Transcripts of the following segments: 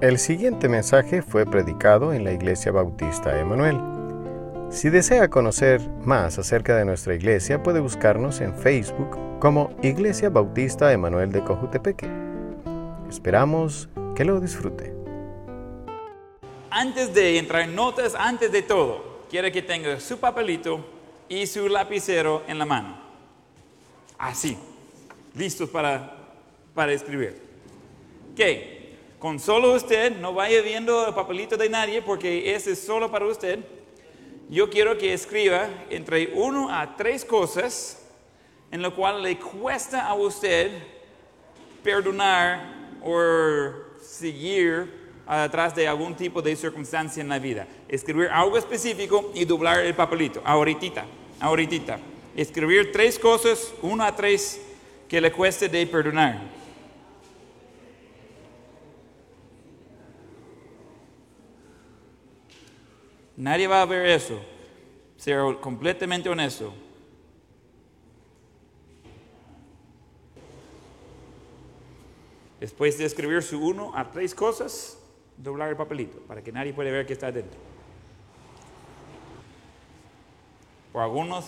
El siguiente mensaje fue predicado en la Iglesia Bautista Emanuel. Si desea conocer más acerca de nuestra iglesia, puede buscarnos en Facebook como Iglesia Bautista Emanuel de Cojutepeque. Esperamos que lo disfrute. Antes de entrar en notas, antes de todo, quiere que tenga su papelito y su lapicero en la mano. Así, listos para, para escribir. ¿Qué? Con solo usted, no vaya viendo el papelito de nadie porque ese es solo para usted. Yo quiero que escriba entre uno a tres cosas en lo cual le cuesta a usted perdonar o seguir atrás de algún tipo de circunstancia en la vida. Escribir algo específico y doblar el papelito, ahorita, ahorita. Escribir tres cosas, uno a tres, que le cueste de perdonar. Nadie va a ver eso. Ser completamente honesto. Después de escribir su uno a tres cosas, doblar el papelito para que nadie pueda ver que está dentro. Por algunos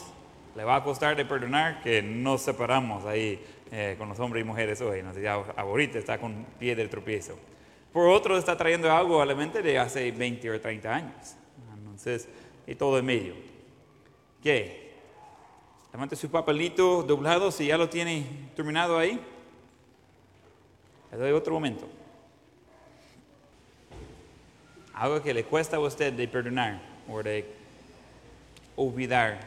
le va a costar de perdonar que nos separamos ahí eh, con los hombres y mujeres hoy. No sé, ahorita está con pie del tropiezo. Por otros está trayendo algo a la mente de hace 20 o 30 años. Entonces, y todo en medio. ¿Qué? Levante su papelito doblado si ya lo tiene terminado ahí. Le doy otro momento. Algo que le cuesta a usted de perdonar o de olvidar.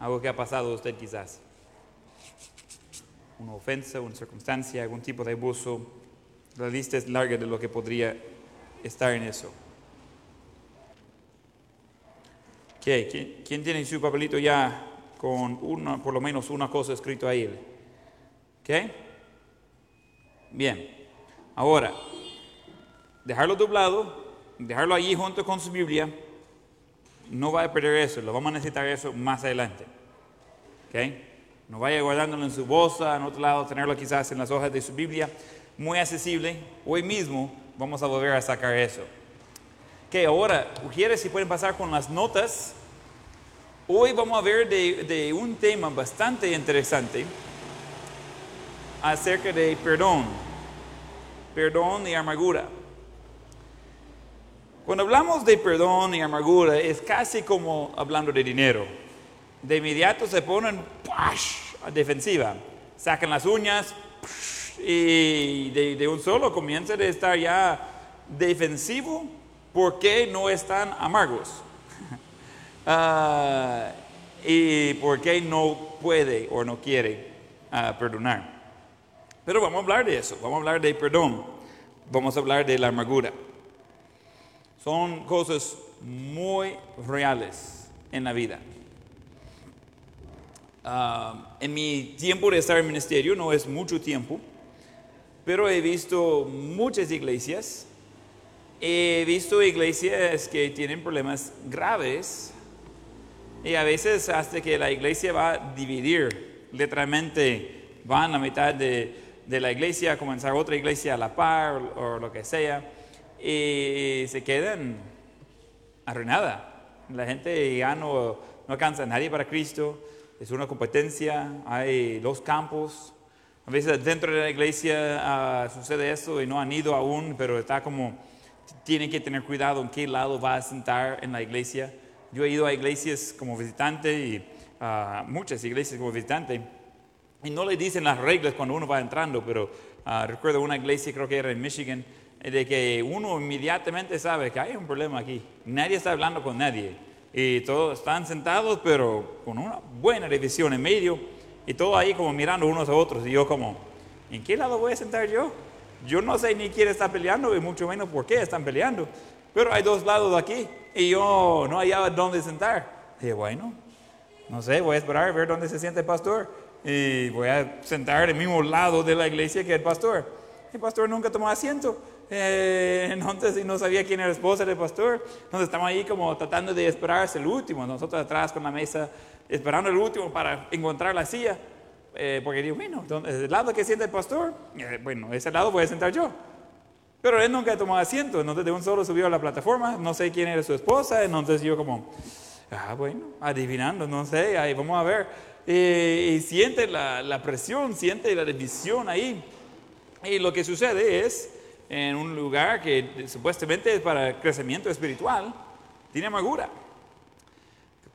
Algo que ha pasado a usted quizás. Una ofensa, una circunstancia, algún tipo de abuso. La lista es larga de lo que podría estar en eso. ¿Quién tiene su papelito ya con una, por lo menos una cosa escrito ahí? ¿Qué? Bien. Ahora, dejarlo doblado, dejarlo allí junto con su Biblia, no va a perder eso, lo vamos a necesitar eso más adelante. ¿Ok? No vaya guardándolo en su bolsa, en otro lado, tenerlo quizás en las hojas de su Biblia. Muy accesible. Hoy mismo vamos a volver a sacar eso. Ahora, quiere si pueden pasar con las notas. Hoy vamos a ver de, un tema bastante interesante acerca de perdón, perdón y amargura. Cuando hablamos de perdón y amargura es casi como hablando de dinero. De inmediato se ponen a defensiva, sacan las uñas y de, de un solo comienza a estar ya defensivo ¿por qué no están amargos? Ah, ¿Y por qué no puede o no quiere ah, perdonar? Pero vamos a hablar de eso, vamos a hablar de perdón, vamos a hablar de la amargura. Son cosas muy reales en la vida. Ah, en mi tiempo de estar en ministerio, no es mucho tiempo, pero he visto muchas iglesias He visto iglesias que tienen problemas graves y a veces hasta que la iglesia va a dividir, literalmente van a mitad de, la iglesia a comenzar otra iglesia a la par o, lo que sea y se quedan arruinada. La gente ya no, no alcanza a nadie para Cristo, es una competencia, hay dos campos. A veces dentro de la iglesia ah, sucede eso y no han ido aún, pero está como tiene que tener cuidado en qué lado va a sentar en la iglesia. Yo he ido a iglesias como visitante y a muchas iglesias como visitante y no le dicen las reglas cuando uno va entrando, pero ah, recuerdo una iglesia, creo que era en Michigan, de que uno inmediatamente sabe que hay un problema aquí. Nadie está hablando con nadie y todos están sentados, pero con una buena división en medio y todo ahí como mirando unos a otros y yo como, ¿en qué lado voy a sentar yo? Yo no sé ni quién está peleando y mucho menos por qué están peleando. Pero hay dos lados aquí y yo no hallaba dónde sentar. dije, bueno, no sé, voy a esperar a ver dónde se siente el pastor. Y voy a sentar en el mismo lado de la iglesia que el pastor. El pastor nunca tomó asiento. Eh, entonces no sabía quién era el esposa del pastor. Entonces estamos ahí como tratando de esperarse el último. Nosotros atrás con la mesa esperando el último para encontrar la silla. Eh, porque digo, bueno, el lado que siente el pastor, eh, bueno, ese lado voy a sentar yo. Pero él nunca tomó asiento, entonces de un solo subió a la plataforma, no sé quién era su esposa, entonces yo como, ah, bueno, adivinando, no sé, ahí vamos a ver. y siente la, la presión, siente la división ahí. Y lo que sucede es, en un lugar que supuestamente es para crecimiento espiritual, tiene amargura.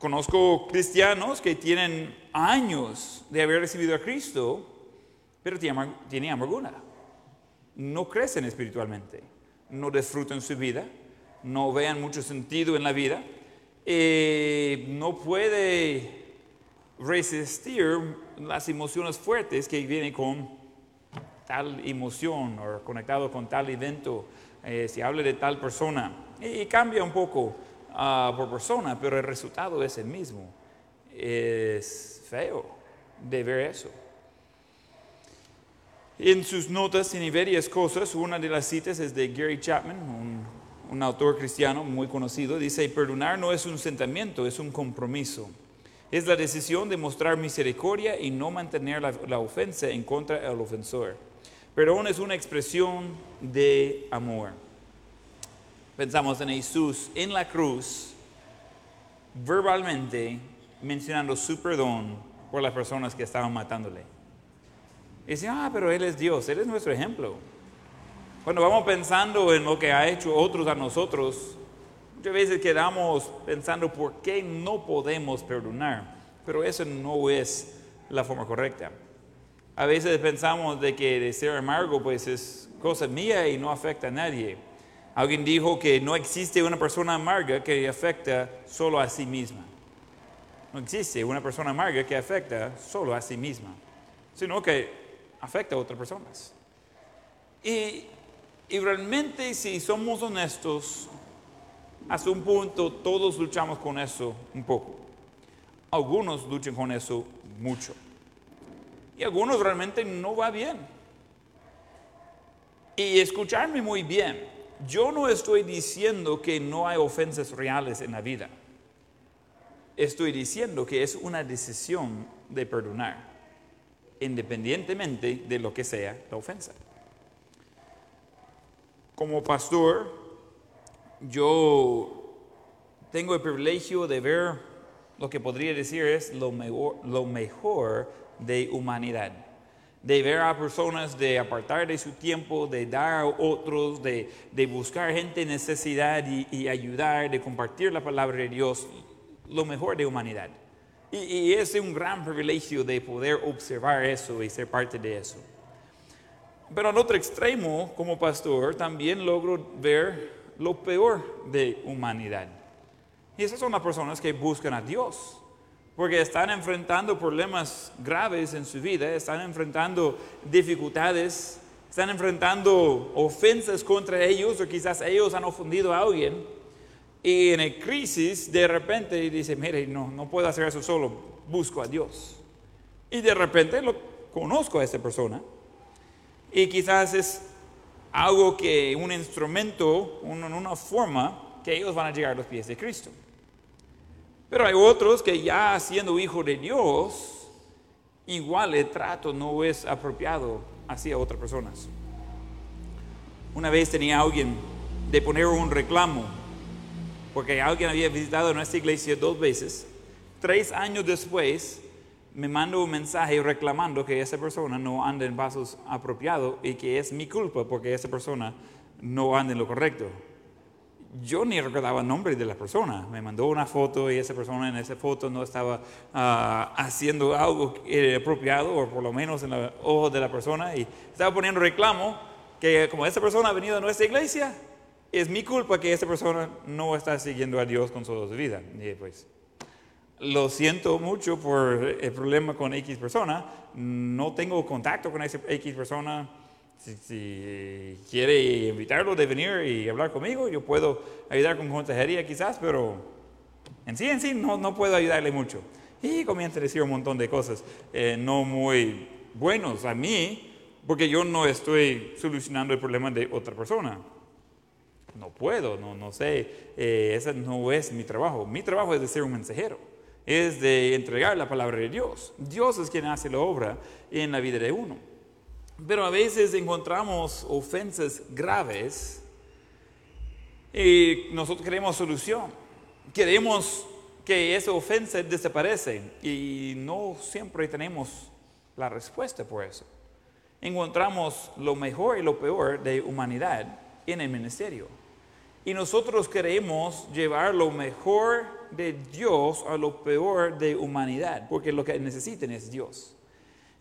Conozco cristianos que tienen años de haber recibido a Cristo, pero tienen amargura. No crecen espiritualmente, no disfrutan su vida, no vean mucho sentido en la vida, eh, no puede resistir las emociones fuertes que vienen con tal emoción o conectado con tal evento, eh, si habla de tal persona, y, cambia un poco ah, por persona, pero el resultado es el mismo. Es feo de ver eso. En sus notas tiene varias cosas. Una de las citas es de Gary Chapman, un, un, autor cristiano muy conocido. Dice, perdonar no es un sentimiento, es un compromiso. Es la decisión de mostrar misericordia y no mantener la, la ofensa en contra del ofensor. Perdón es una expresión de amor. Pensamos en Jesús en la cruz, verbalmente mencionando su perdón por las personas que estaban matándole. Y dice, ah, pero Él es Dios, Él es nuestro ejemplo. Cuando vamos pensando en lo que ha hecho otros a nosotros, muchas veces quedamos pensando por qué no podemos perdonar, pero eso no es la forma correcta. A veces pensamos de que de ser amargo pues es cosa mía y no afecta a nadie. Alguien dijo que no existe una persona amarga que afecta solo a sí misma. No existe una persona amarga que afecta solo a sí misma, sino que afecta a otras personas. Y, y realmente si somos honestos, hasta un punto todos luchamos con eso un poco. Algunos luchan con eso mucho. Y algunos realmente no va bien. Y escucharme muy bien, yo no estoy diciendo que no hay ofensas reales en la vida. Estoy diciendo que es una decisión de perdonar, independientemente de lo que sea la ofensa. Como pastor, yo tengo el privilegio de ver lo que podría decir es lo mejor, lo mejor de humanidad. De ver a personas, de apartar de su tiempo, de dar a otros, de, buscar gente en necesidad y, ayudar, de compartir la palabra de Dios, lo mejor de humanidad. Y, y es un gran privilegio de poder observar eso y ser parte de eso. Pero al otro extremo, como pastor, también logro ver lo peor de humanidad. Y esas son las personas que buscan a Dios porque están enfrentando problemas graves en su vida, están enfrentando dificultades, están enfrentando ofensas contra ellos o quizás ellos han ofendido a alguien y en el crisis de repente dice, mire, no, no puedo hacer eso solo, busco a Dios. Y de repente lo conozco a esta persona y quizás es algo que un instrumento, una forma que ellos van a llegar a los pies de Cristo. Pero hay otros que ya siendo hijo de Dios, igual el trato no es apropiado hacia otras personas. Una vez tenía alguien de poner un reclamo, porque alguien había visitado nuestra iglesia dos veces. Tres años después me mandó un mensaje reclamando que esa persona no anda en pasos apropiados y que es mi culpa porque esa persona no anda en lo correcto yo ni recordaba el nombre de la persona. Me mandó una foto y esa persona en esa foto no estaba ah, haciendo algo apropiado, o por lo menos en los ojos de la persona, y estaba poniendo reclamo que como esa persona ha venido a nuestra iglesia, es mi culpa que esa persona no está siguiendo a Dios con su vida. Y pues, lo siento mucho por el problema con X persona, no tengo contacto con esa X persona si, quiere invitarlo de venir y hablar conmigo, yo puedo ayudar con consejería quizás, pero en sí, en sí, no, no puedo ayudarle mucho. Y comienza a decir un montón de cosas eh, no muy buenos a mí, porque yo no estoy solucionando el problema de otra persona. No puedo, no, no sé, eh, ese no es mi trabajo. Mi trabajo es de ser un mensajero, es de entregar la palabra de Dios. Dios es quien hace la obra en la vida de uno. Pero a veces encontramos ofensas graves y nosotros queremos solución. Queremos que esa ofensa desaparece y no siempre tenemos la respuesta por eso. Encontramos lo mejor y lo peor de humanidad en el ministerio. Y nosotros queremos llevar lo mejor de Dios a lo peor de humanidad, porque lo que necesitan es Dios.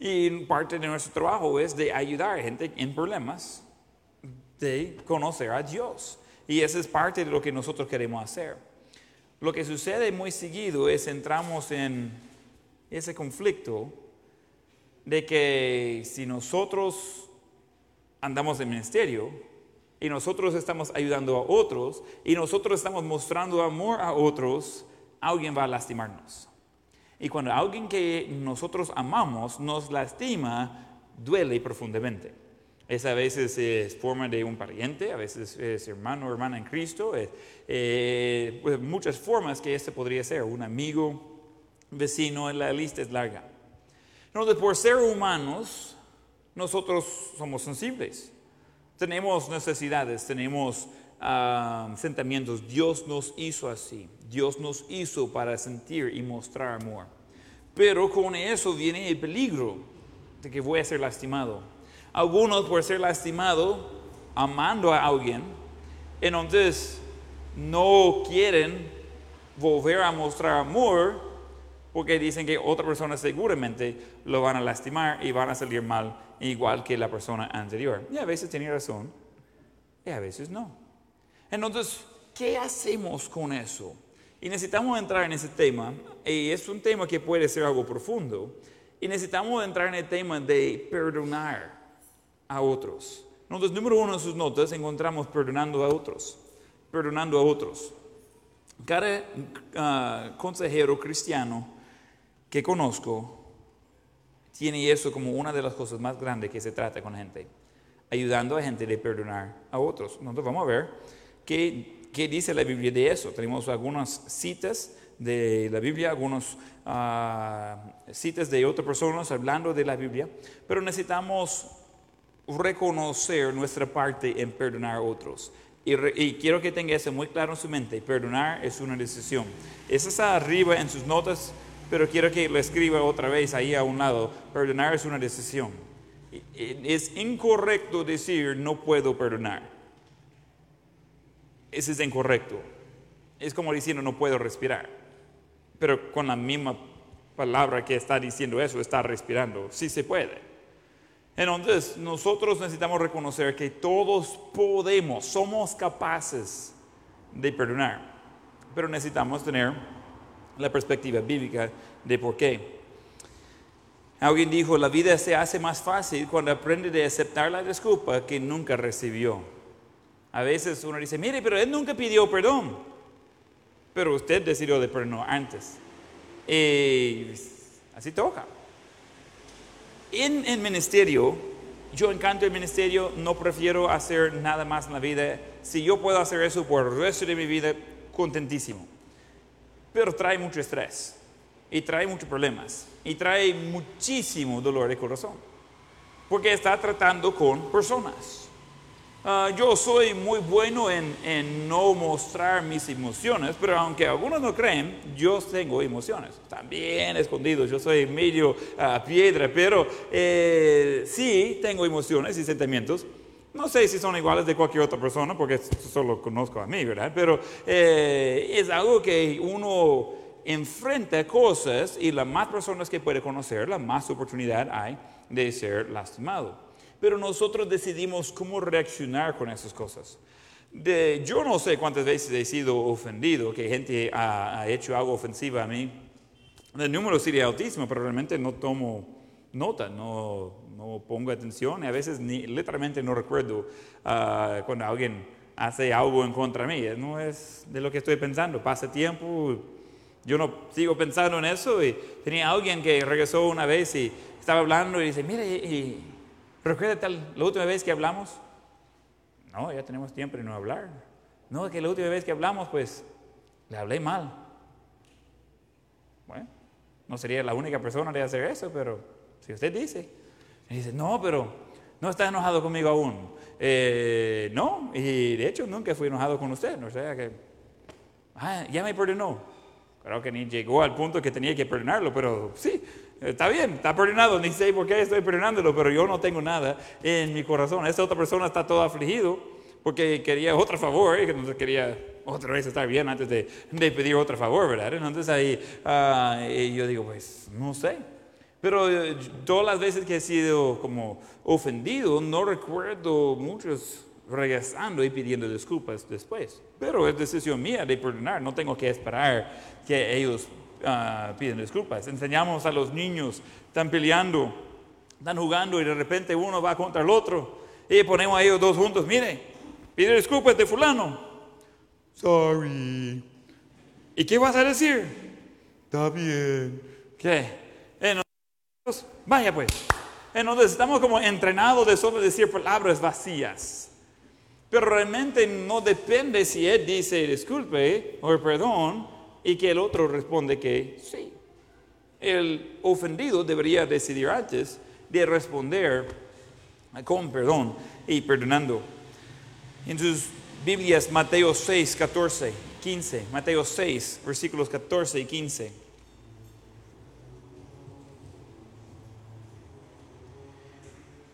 Y parte de nuestro trabajo es de ayudar a gente en problemas, de conocer a Dios. Y esa es parte de lo que nosotros queremos hacer. Lo que sucede muy seguido es entramos en ese conflicto de que si nosotros andamos en ministerio y nosotros estamos ayudando a otros y nosotros estamos mostrando amor a otros, alguien va a lastimarnos. Y cuando alguien que nosotros amamos nos lastima, duele profundamente. Es a veces es forma de un pariente, a veces es hermano o hermana en Cristo, eh, pues muchas formas que este podría ser, un amigo, vecino, la lista es larga. Entonces, por ser humanos, nosotros somos sensibles. Tenemos necesidades, tenemos ah, sentimientos. Dios nos hizo así. Dios nos hizo para sentir y mostrar amor. Pero con eso viene el peligro de que voy a ser lastimado algunos por ser lastimado, amando a alguien, entonces no quieren volver a mostrar amor porque dicen que otra persona seguramente lo van a lastimar y van a salir mal igual que la persona anterior. Y a veces tiene razón y a veces no. Entonces, ¿qué hacemos con eso? Y necesitamos entrar en ese tema, y es un tema que puede ser algo profundo, y necesitamos entrar en el tema de perdonar a otros. Entonces, número uno en sus notas encontramos perdonando a otros. Perdonando a otros. Cada ah, consejero cristiano que conozco tiene eso como una de las cosas más grandes que se trata con gente. Ayudando a gente de perdonar a otros. Entonces, vamos a ver qué, qué dice la Biblia de eso. Tenemos algunas citas de la Biblia, algunas ah, citas de otras personas hablando de la Biblia, pero necesitamos reconocer nuestra parte en perdonar a otros. Y, quiero que tenga eso muy claro en su mente. Perdonar es una decisión. Eso está arriba en sus notas, pero quiero que lo escriba otra vez ahí a un lado. Perdonar es una decisión. Es incorrecto decir no puedo perdonar. Eso es incorrecto. Es como diciendo no puedo respirar. Pero con la misma palabra que está diciendo eso, está respirando. Sí se puede. Entonces, nosotros necesitamos reconocer que todos podemos, somos capaces de perdonar, pero necesitamos tener la perspectiva bíblica de por qué. Alguien dijo, la vida se hace más fácil cuando aprende a aceptar la disculpa que nunca recibió. A veces uno dice, mire, pero él nunca pidió perdón, pero usted decidió de perdonar antes. Y así toca en el ministerio, yo encanto el ministerio, no prefiero hacer nada más en la vida. Si yo puedo hacer eso por el resto de mi vida, contentísimo. Pero trae mucho estrés y trae muchos problemas y trae muchísimo dolor de corazón. Porque está tratando con personas. Ah, yo soy muy bueno en, no mostrar mis emociones, pero aunque algunos no creen, yo tengo emociones. También escondidos, yo soy medio uh, piedra, pero eh, sí tengo emociones y sentimientos. No sé si son iguales de cualquier otra persona, porque solo conozco a mí, ¿verdad? Pero eh, es algo que uno enfrenta cosas y las más personas que puede conocer, la más oportunidad hay de ser lastimado pero nosotros decidimos cómo reaccionar con esas cosas. De, yo no sé cuántas veces he sido ofendido, que gente ha, hecho algo ofensivo a mí. El número sería altísimo, pero realmente no tomo nota, no, no pongo atención y a veces ni, literalmente no recuerdo ah, cuando alguien hace algo en contra de mí. No es de lo que estoy pensando. Pasa tiempo, yo no sigo pensando en eso y tenía alguien que regresó una vez y estaba hablando y dice, mire, y, ¿Recuerda la última vez que hablamos? No, ya tenemos tiempo de no hablar. No, que la última vez que hablamos, pues, le hablé mal. Bueno, no sería la única persona de hacer eso, pero si usted dice, y dice, no, pero ¿No está enojado conmigo aún? Eh, no, y de hecho nunca fui enojado con usted. O sea que, ah, ya me perdonó. Creo que ni llegó al punto que tenía que perdonarlo, pero sí, está bien, está perdonado. Ni sé por qué estoy perdonándolo, pero yo no tengo nada en mi corazón. Esta otra persona está todo afligido porque quería otro favor, y que quería otra vez estar bien antes de, pedir otro favor, ¿verdad? Entonces ahí ah, yo digo, pues no sé. Pero eh, todas las veces que he sido como ofendido, no recuerdo muchos regresando y pidiendo disculpas después. Pero es decisión mía de perdonar, no tengo que esperar que ellos uh, piden disculpas. Enseñamos a los niños, están peleando, están jugando y de repente uno va contra el otro y ponemos a ellos dos juntos, mire, pide disculpas de fulano. Sorry. ¿Y qué vas a decir? Está bien. ¿Qué? Vaya pues. Entonces estamos como entrenados de solo decir palabras vacías. Pero realmente no depende si él dice disculpe o perdón y que el otro responde que sí. El ofendido debería decidir antes de responder con perdón y perdonando. En sus Biblias, Mateo 6, 14, 15. Mateo 6, versículos 14 y 15.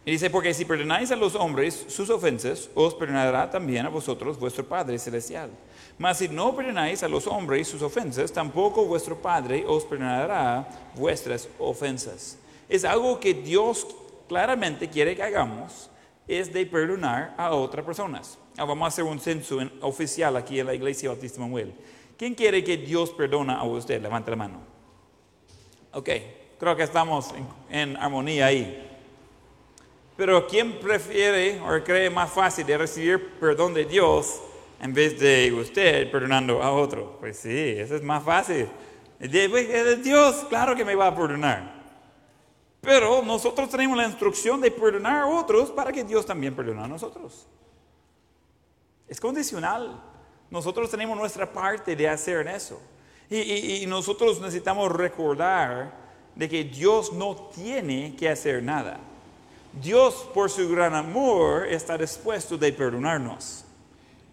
Y dice, porque si perdonáis a los hombres sus ofensas, os perdonará también a vosotros vuestro Padre Celestial. Mas si no perdonáis a los hombres sus ofensas, tampoco vuestro Padre os perdonará vuestras ofensas. Es algo que Dios claramente quiere que hagamos, es de perdonar a otras personas. Ah, vamos a hacer un censo oficial aquí en la Iglesia Bautista Manuel. ¿Quién quiere que Dios perdona a usted? Levante la mano. Ok, creo que estamos en armonía ahí. Pero ¿quién prefiere o cree más fácil de recibir perdón de Dios en vez de usted perdonando a otro? Pues sí, eso es más fácil. De Dios, claro que me va a perdonar. Pero nosotros tenemos la instrucción de perdonar a otros para que Dios también perdone a nosotros. Es condicional. Nosotros tenemos nuestra parte de hacer eso. Y, y nosotros necesitamos recordar de que Dios no tiene que hacer nada. Dios por su gran amor está dispuesto de perdonarnos.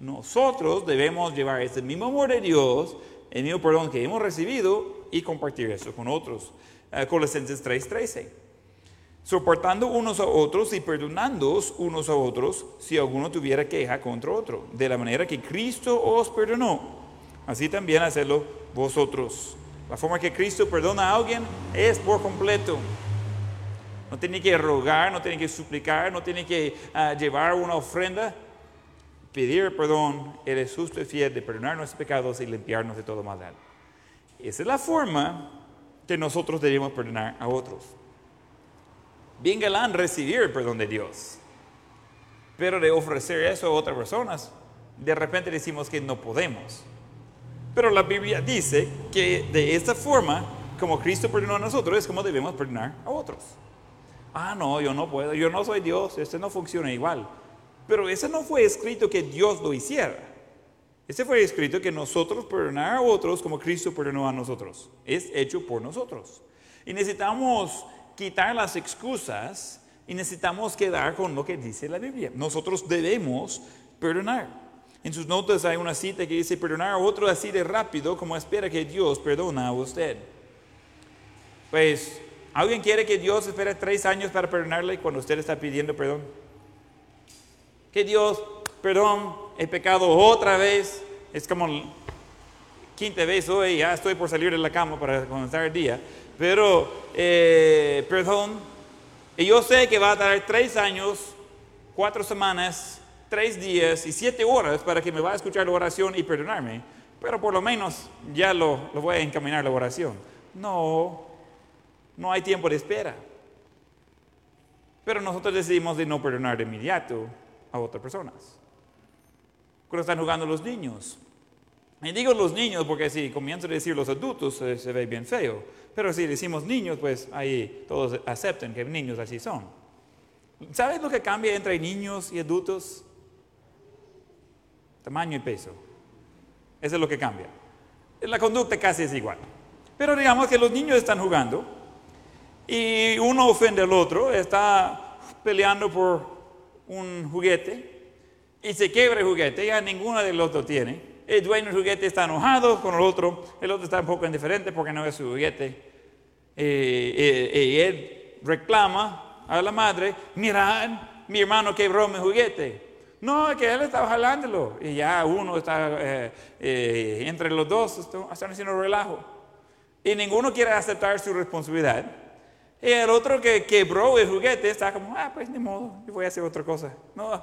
Nosotros debemos llevar ese mismo amor de Dios, el mismo perdón que hemos recibido y compartir eso con otros. Uh, Colosenses 3:13. Soportando unos a otros y perdonando unos a otros si alguno tuviera queja contra otro, de la manera que Cristo os perdonó, así también hacedlo vosotros. La forma que Cristo perdona a alguien es por completo. No tiene que rogar, no tiene que suplicar, no tiene que ah, llevar una ofrenda. Pedir perdón, Él es justo y fiel de perdonar nuestros pecados y limpiarnos de todo maldad. Esa es la forma que nosotros debemos perdonar a otros. Bien galán recibir el perdón de Dios, pero de ofrecer eso a otras personas, de repente decimos que no podemos. Pero la Biblia dice que de esta forma, como Cristo perdonó a nosotros, es como debemos perdonar a otros. Ah, no, yo no puedo, yo no soy Dios, este no funciona igual. Pero ese no fue escrito que Dios lo hiciera. Ese fue escrito que nosotros perdonar a otros como Cristo perdonó a nosotros. Es hecho por nosotros. Y necesitamos quitar las excusas y necesitamos quedar con lo que dice la Biblia. Nosotros debemos perdonar. En sus notas hay una cita que dice, perdonar a otro así de rápido como espera que Dios perdona a usted. Pues ¿Alguien quiere que Dios espere tres años para perdonarle cuando usted está pidiendo perdón? Que Dios, perdón, he pecado otra vez. Es como quinta vez hoy, ya estoy por salir de la cama para comenzar el día. Pero, eh, perdón, y yo sé que va a tardar tres años, cuatro semanas, tres días y siete horas para que me va a escuchar la oración y perdonarme. Pero por lo menos ya lo, lo voy a encaminar la oración. No, no hay tiempo de espera. Pero nosotros decidimos de no perdonar de inmediato a otras personas. Cuando están jugando los niños. Y digo los niños porque si comienzo a decir los adultos se, ve bien feo. Pero si decimos niños, pues ahí todos aceptan que niños así son. ¿Sabes lo que cambia entre niños y adultos? Tamaño y peso. Eso es lo que cambia. La conducta casi es igual. Pero digamos que los niños están jugando y uno ofende al otro, está peleando por un juguete y se quiebra el juguete, ya ninguno de los dos tiene. El dueño del juguete está enojado con el otro, el otro está un poco indiferente porque no es su juguete. Eh, eh, y él reclama a la madre, mira, mi hermano quebró mi juguete. No, que él estaba jalándolo. Y ya uno está, eh, entre los dos, están haciendo relajo. Y ninguno quiere aceptar su responsabilidad. Y el otro que quebró el juguete está como, ah, pues ni modo, yo voy a hacer otra cosa. No,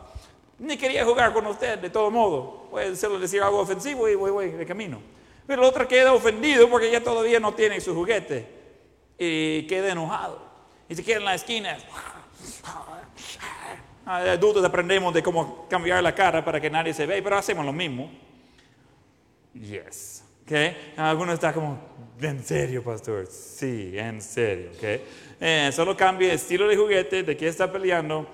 ni quería jugar con usted, de todo modo. Puede solo decir algo ofensivo y voy, voy de camino. Pero el otro queda ofendido porque ya todavía no tiene su juguete. Y queda enojado. Y se queda en la esquina. Ah, adultos aprendemos de cómo cambiar la cara para que nadie se vea, pero hacemos lo mismo. Yes. Okay. Algunos están como, ¿en serio, pastor? Sí, en serio. Okay. Eh, solo cambia el estilo de juguete, de qué está peleando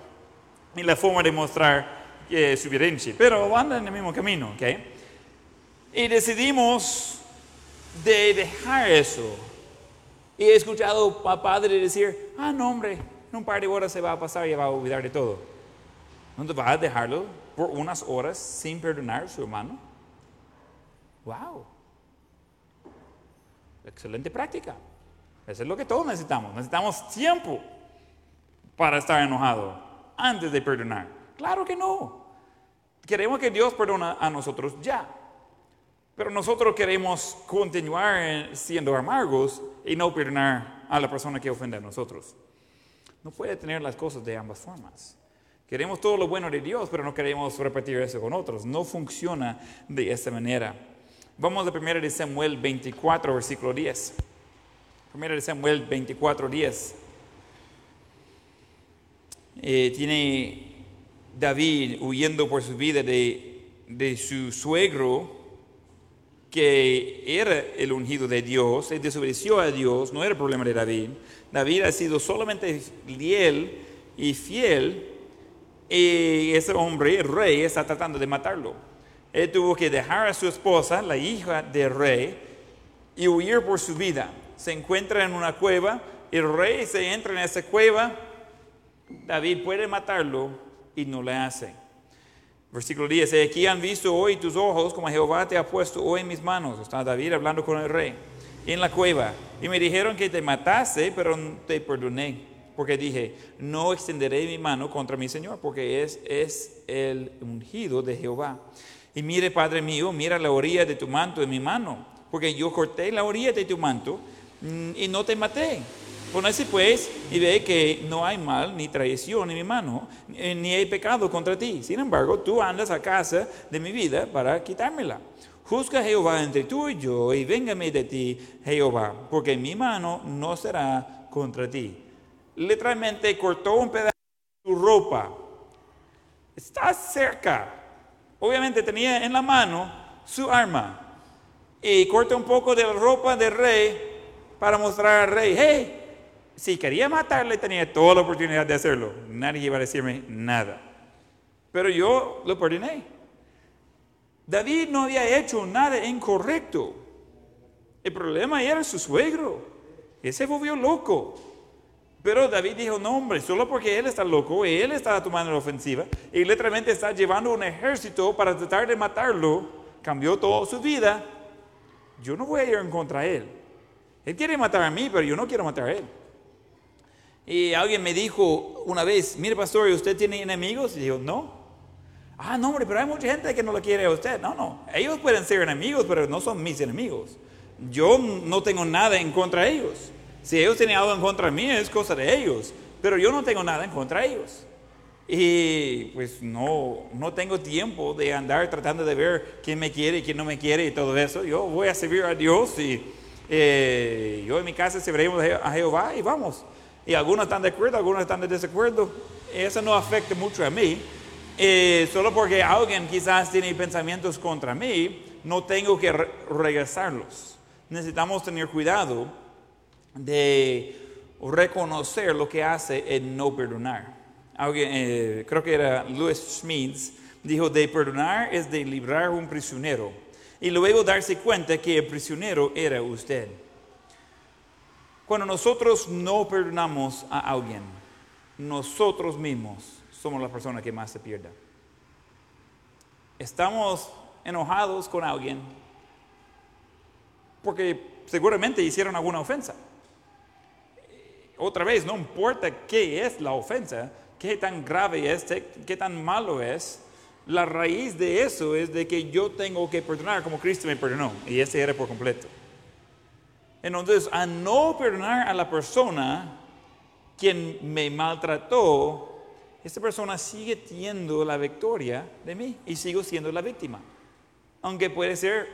y la forma de mostrar eh, su violencia, pero andan en el mismo camino. Okay. Y decidimos de dejar eso. Y he escuchado a padres decir, ah, no, hombre, en un par de horas se va a pasar y va a olvidar de todo. ¿No te vas a dejarlo por unas horas sin perdonar a su hermano? ¡Wow! Excelente práctica. Eso es lo que todos necesitamos. Necesitamos tiempo para estar enojado antes de perdonar. Claro que no. Queremos que Dios perdone a nosotros ya. Pero nosotros queremos continuar siendo amargos y no perdonar a la persona que ofende a nosotros. No puede tener las cosas de ambas formas. Queremos todo lo bueno de Dios, pero no queremos repetir eso con otros. No funciona de esa manera. Vamos a 1 de Samuel 24, versículo 10. 1 de Samuel 24, 10. Eh, tiene David huyendo por su vida de, de su suegro, que era el ungido de Dios, él desobedeció a Dios, no era el problema de David. David ha sido solamente fiel y fiel, y ese hombre, el rey, está tratando de matarlo. Él tuvo que dejar a su esposa, la hija del rey, y huir por su vida. Se encuentra en una cueva, el rey se entra en esa cueva, David puede matarlo y no le hace. Versículo 10, aquí han visto hoy tus ojos como Jehová te ha puesto hoy en mis manos. Está David hablando con el rey en la cueva. Y me dijeron que te matase, pero te perdoné. Porque dije, no extenderé mi mano contra mi Señor, porque es, es el ungido de Jehová. Y mire, Padre mío, mira la orilla de tu manto en mi mano, porque yo corté la orilla de tu manto mm, y no te maté. Ponese pues y ve que no hay mal ni traición en mi mano, eh, ni hay pecado contra ti. Sin embargo, tú andas a casa de mi vida para quitármela. Juzga Jehová entre tú y yo, y véngame de ti, Jehová, porque mi mano no será contra ti. Literalmente cortó un pedazo de tu ropa. Estás cerca, obviamente tenía en la mano su arma y corta un poco de la ropa del rey para mostrar al rey, hey, si quería matarle tenía toda la oportunidad de hacerlo, nadie iba a decirme nada. Pero yo lo perdoné. David no había hecho nada incorrecto. El problema era su suegro. Él se volvió loco. Pero David dijo, no hombre, solo porque él está loco, él está tomando la ofensiva y literalmente está llevando un ejército para tratar de matarlo, cambió toda su vida, yo no voy a ir en contra de él. Él quiere matar a mí, pero yo no quiero matar a él. Y alguien me dijo una vez, mire pastor, ¿usted tiene enemigos? Y dijo, no. Ah, no, hombre, pero hay mucha gente que no lo quiere a usted. No, no, ellos pueden ser enemigos, pero no son mis enemigos. Yo no tengo nada en contra de ellos. Si ellos tienen algo en contra de mí, es cosa de ellos. Pero yo no tengo nada en contra de ellos. Y pues no, no tengo tiempo de andar tratando de ver quién me quiere y quién no me quiere y todo eso. Yo voy a servir a Dios y eh, yo en mi casa serviremos a Jehová y vamos. Y algunos están de acuerdo, algunos están de desacuerdo. Eso no afecta mucho a mí. Eh, solo porque alguien quizás tiene pensamientos contra mí, no tengo que regresarlos. Necesitamos tener cuidado de reconocer lo que hace el no perdonar. Eh, creo que era Louis Schmitz, dijo, de perdonar es de librar un prisionero y luego darse cuenta que el prisionero era usted. Cuando nosotros no perdonamos a alguien, nosotros mismos somos la persona que más se pierda. Estamos enojados con alguien porque seguramente hicieron alguna ofensa. Otra vez, no importa qué es la ofensa, qué tan grave es, qué tan malo es, la raíz de eso es de que yo tengo que perdonar como Cristo me perdonó, y ese era por completo. Entonces, a no perdonar a la persona quien me maltrató, esta persona sigue teniendo la victoria de mí y sigo siendo la víctima. Aunque puede ser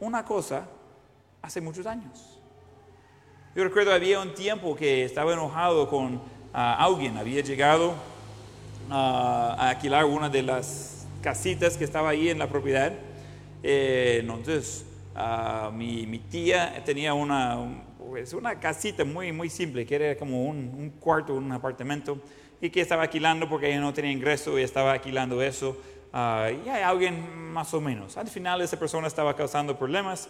una cosa hace muchos años. Yo recuerdo había un tiempo que estaba enojado con ah, alguien, había llegado ah, a alquilar una de las casitas que estaba ahí en la propiedad. Eh, entonces, ah, mi, mi, tía tenía una, pues una casita muy, muy simple, que era como un, un, cuarto, un apartamento, y que estaba alquilando porque ella no tenía ingreso y estaba alquilando eso. y hay alguien más o menos. Al final esa persona estaba causando problemas.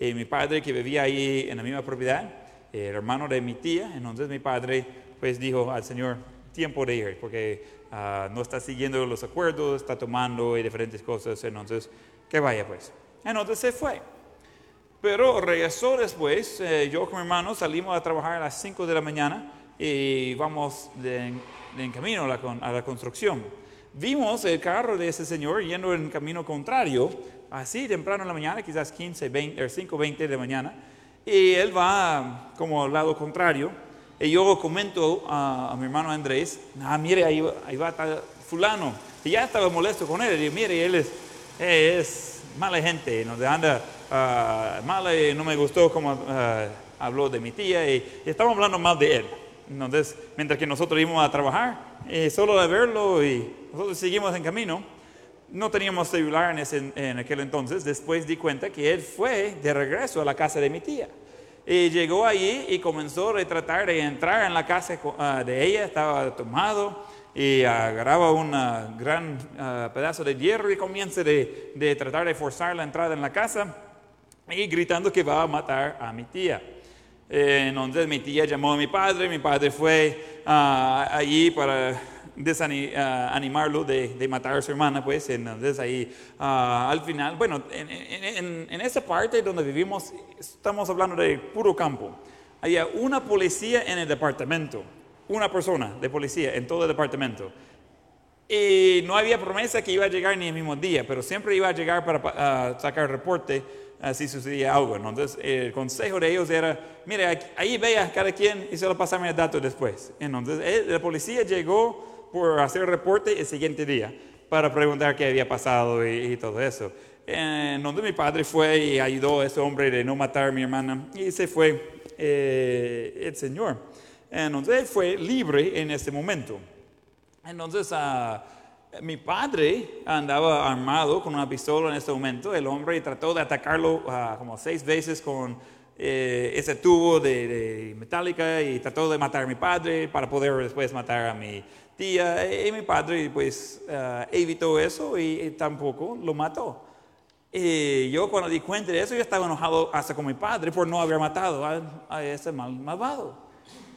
y mi padre que vivía ahí en la misma propiedad, el hermano de mi tía, entonces mi padre pues dijo al Señor, tiempo de ir, porque uh, no está siguiendo los acuerdos, está tomando y diferentes cosas, entonces que vaya pues. Entonces se fue. Pero regresó después, eh, yo con mi hermano salimos a trabajar a las 5 de la mañana y vamos en camino a la, a la, construcción. Vimos el carro de ese señor yendo en camino contrario, así temprano en la mañana, quizás 15, 20, 5, 20 de la mañana, y él va como al lado contrario. Y yo comento a, mi hermano Andrés, ah, mire, ahí, ahí va fulano. Y ya estaba molesto con él. Y mire, él es, es mala gente, nos anda uh, mala y no me gustó como uh, habló de mi tía. Y, estamos hablando mal de él. Entonces, mientras que nosotros íbamos a trabajar, y solo de verlo y nosotros seguimos en camino, no teníamos celular en, aquel entonces. Después di cuenta que él fue de regreso a la casa de mi tía. Y llegó allí y comenzó a tratar de entrar en la casa ah, de ella. Estaba tomado y agarraba un gran ah, pedazo de hierro y comienza de, tratar de forzar la entrada en la casa y gritando que va a matar a mi tía. entonces mi tía llamó a mi padre, mi padre fue allí para desanimarlo de, de, matar a su hermana, pues, entonces ahí ah, al final, bueno, en, en, en, esa parte donde vivimos, estamos hablando de puro campo. Había una policía en el departamento, una persona de policía en todo el departamento. Y no había promesa que iba a llegar ni el mismo día, pero siempre iba a llegar para uh, sacar reporte uh, si sucedía algo. Entonces, el consejo de ellos era, mire, ahí vea cada quien y se lo pasame el dato después. Entonces, la policía llegó por hacer reporte el siguiente día para preguntar qué había pasado y, todo eso. En donde mi padre fue y ayudó a ese hombre de no matar a mi hermana y se fue eh, el Señor. Entonces él fue libre en ese momento. Entonces uh, mi padre andaba armado con una pistola en ese momento. El hombre trató de atacarlo uh, como seis veces con eh, ese tubo de, de, metálica y trató de matar a mi padre para poder después matar a mi tía y mi padre pues uh, evitó eso y, tampoco lo mató. Y yo cuando di cuenta de eso, yo estaba enojado hasta con mi padre por no haber matado a, ese mal, malvado.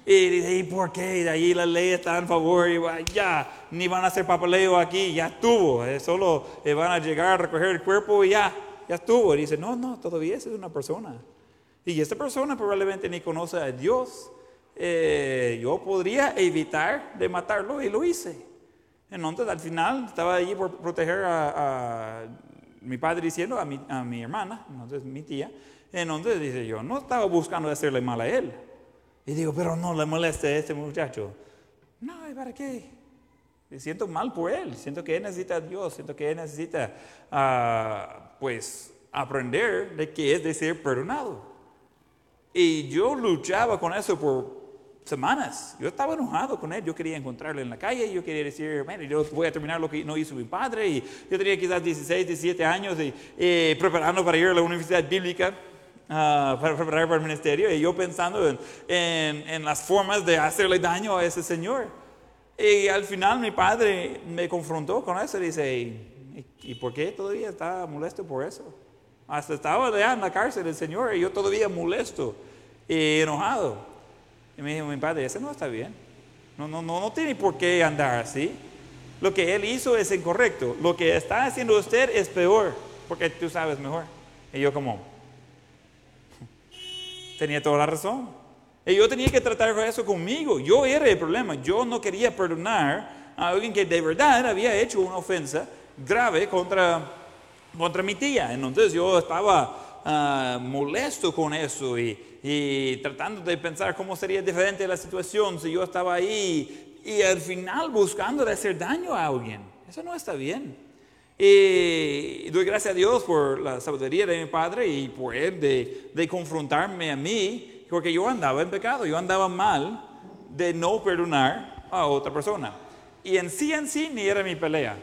Y dije, ¿y por qué? De ahí la ley está en favor y ya, ni van a hacer papeleo aquí, ya estuvo. Eh, solo eh, van a llegar a recoger el cuerpo y ya, ya estuvo. Y dice, no, no, todavía es una persona. Y esta persona probablemente ni conoce a Dios. Eh, yo podría evitar de matarlo y lo hice. Entonces al final estaba allí por proteger a, mi padre diciendo a mi, a mi hermana, entonces mi tía. Entonces dice yo, no estaba buscando hacerle mal a él. Y digo, pero no le moleste a este muchacho. No, ¿para qué? Me siento mal por él, siento que él necesita a Dios, siento que él necesita, uh, pues, aprender de qué es de ser perdonado. Y yo luchaba con eso por semanas. Yo estaba enojado con él, yo quería encontrarle en la calle, yo quería decir, bueno, yo voy a terminar lo que no hizo mi padre, y yo tenía quizás 16, 17 años y, eh, preparando para ir a la universidad bíblica. Uh, para preparar para el ministerio y yo pensando en, en, en, las formas de hacerle daño a ese señor. Y al final mi padre me confrontó con eso y dice, ¿y, y por qué todavía está molesto por eso? Hasta estaba allá en la cárcel el señor y yo todavía molesto y enojado. Y me dijo mi padre, ese no está bien. No, no, no, no tiene por qué andar así. Lo que él hizo es incorrecto. Lo que está haciendo usted es peor, porque tú sabes mejor. Y yo como, tenía toda la razón. Y yo tenía que tratar eso conmigo. Yo era el problema. Yo no quería perdonar a alguien que de verdad había hecho una ofensa grave contra, contra mi tía. Entonces yo estaba ah, molesto con eso y, y tratando de pensar cómo sería diferente la situación si yo estaba ahí y al final buscando de hacer daño a alguien. Eso no está bien. Y doy gracias a Dios por la sabiduría de mi padre y por él de, de confrontarme a mí, porque yo andaba en pecado, yo andaba mal de no perdonar a otra persona. Y en sí en sí ni era mi pelea.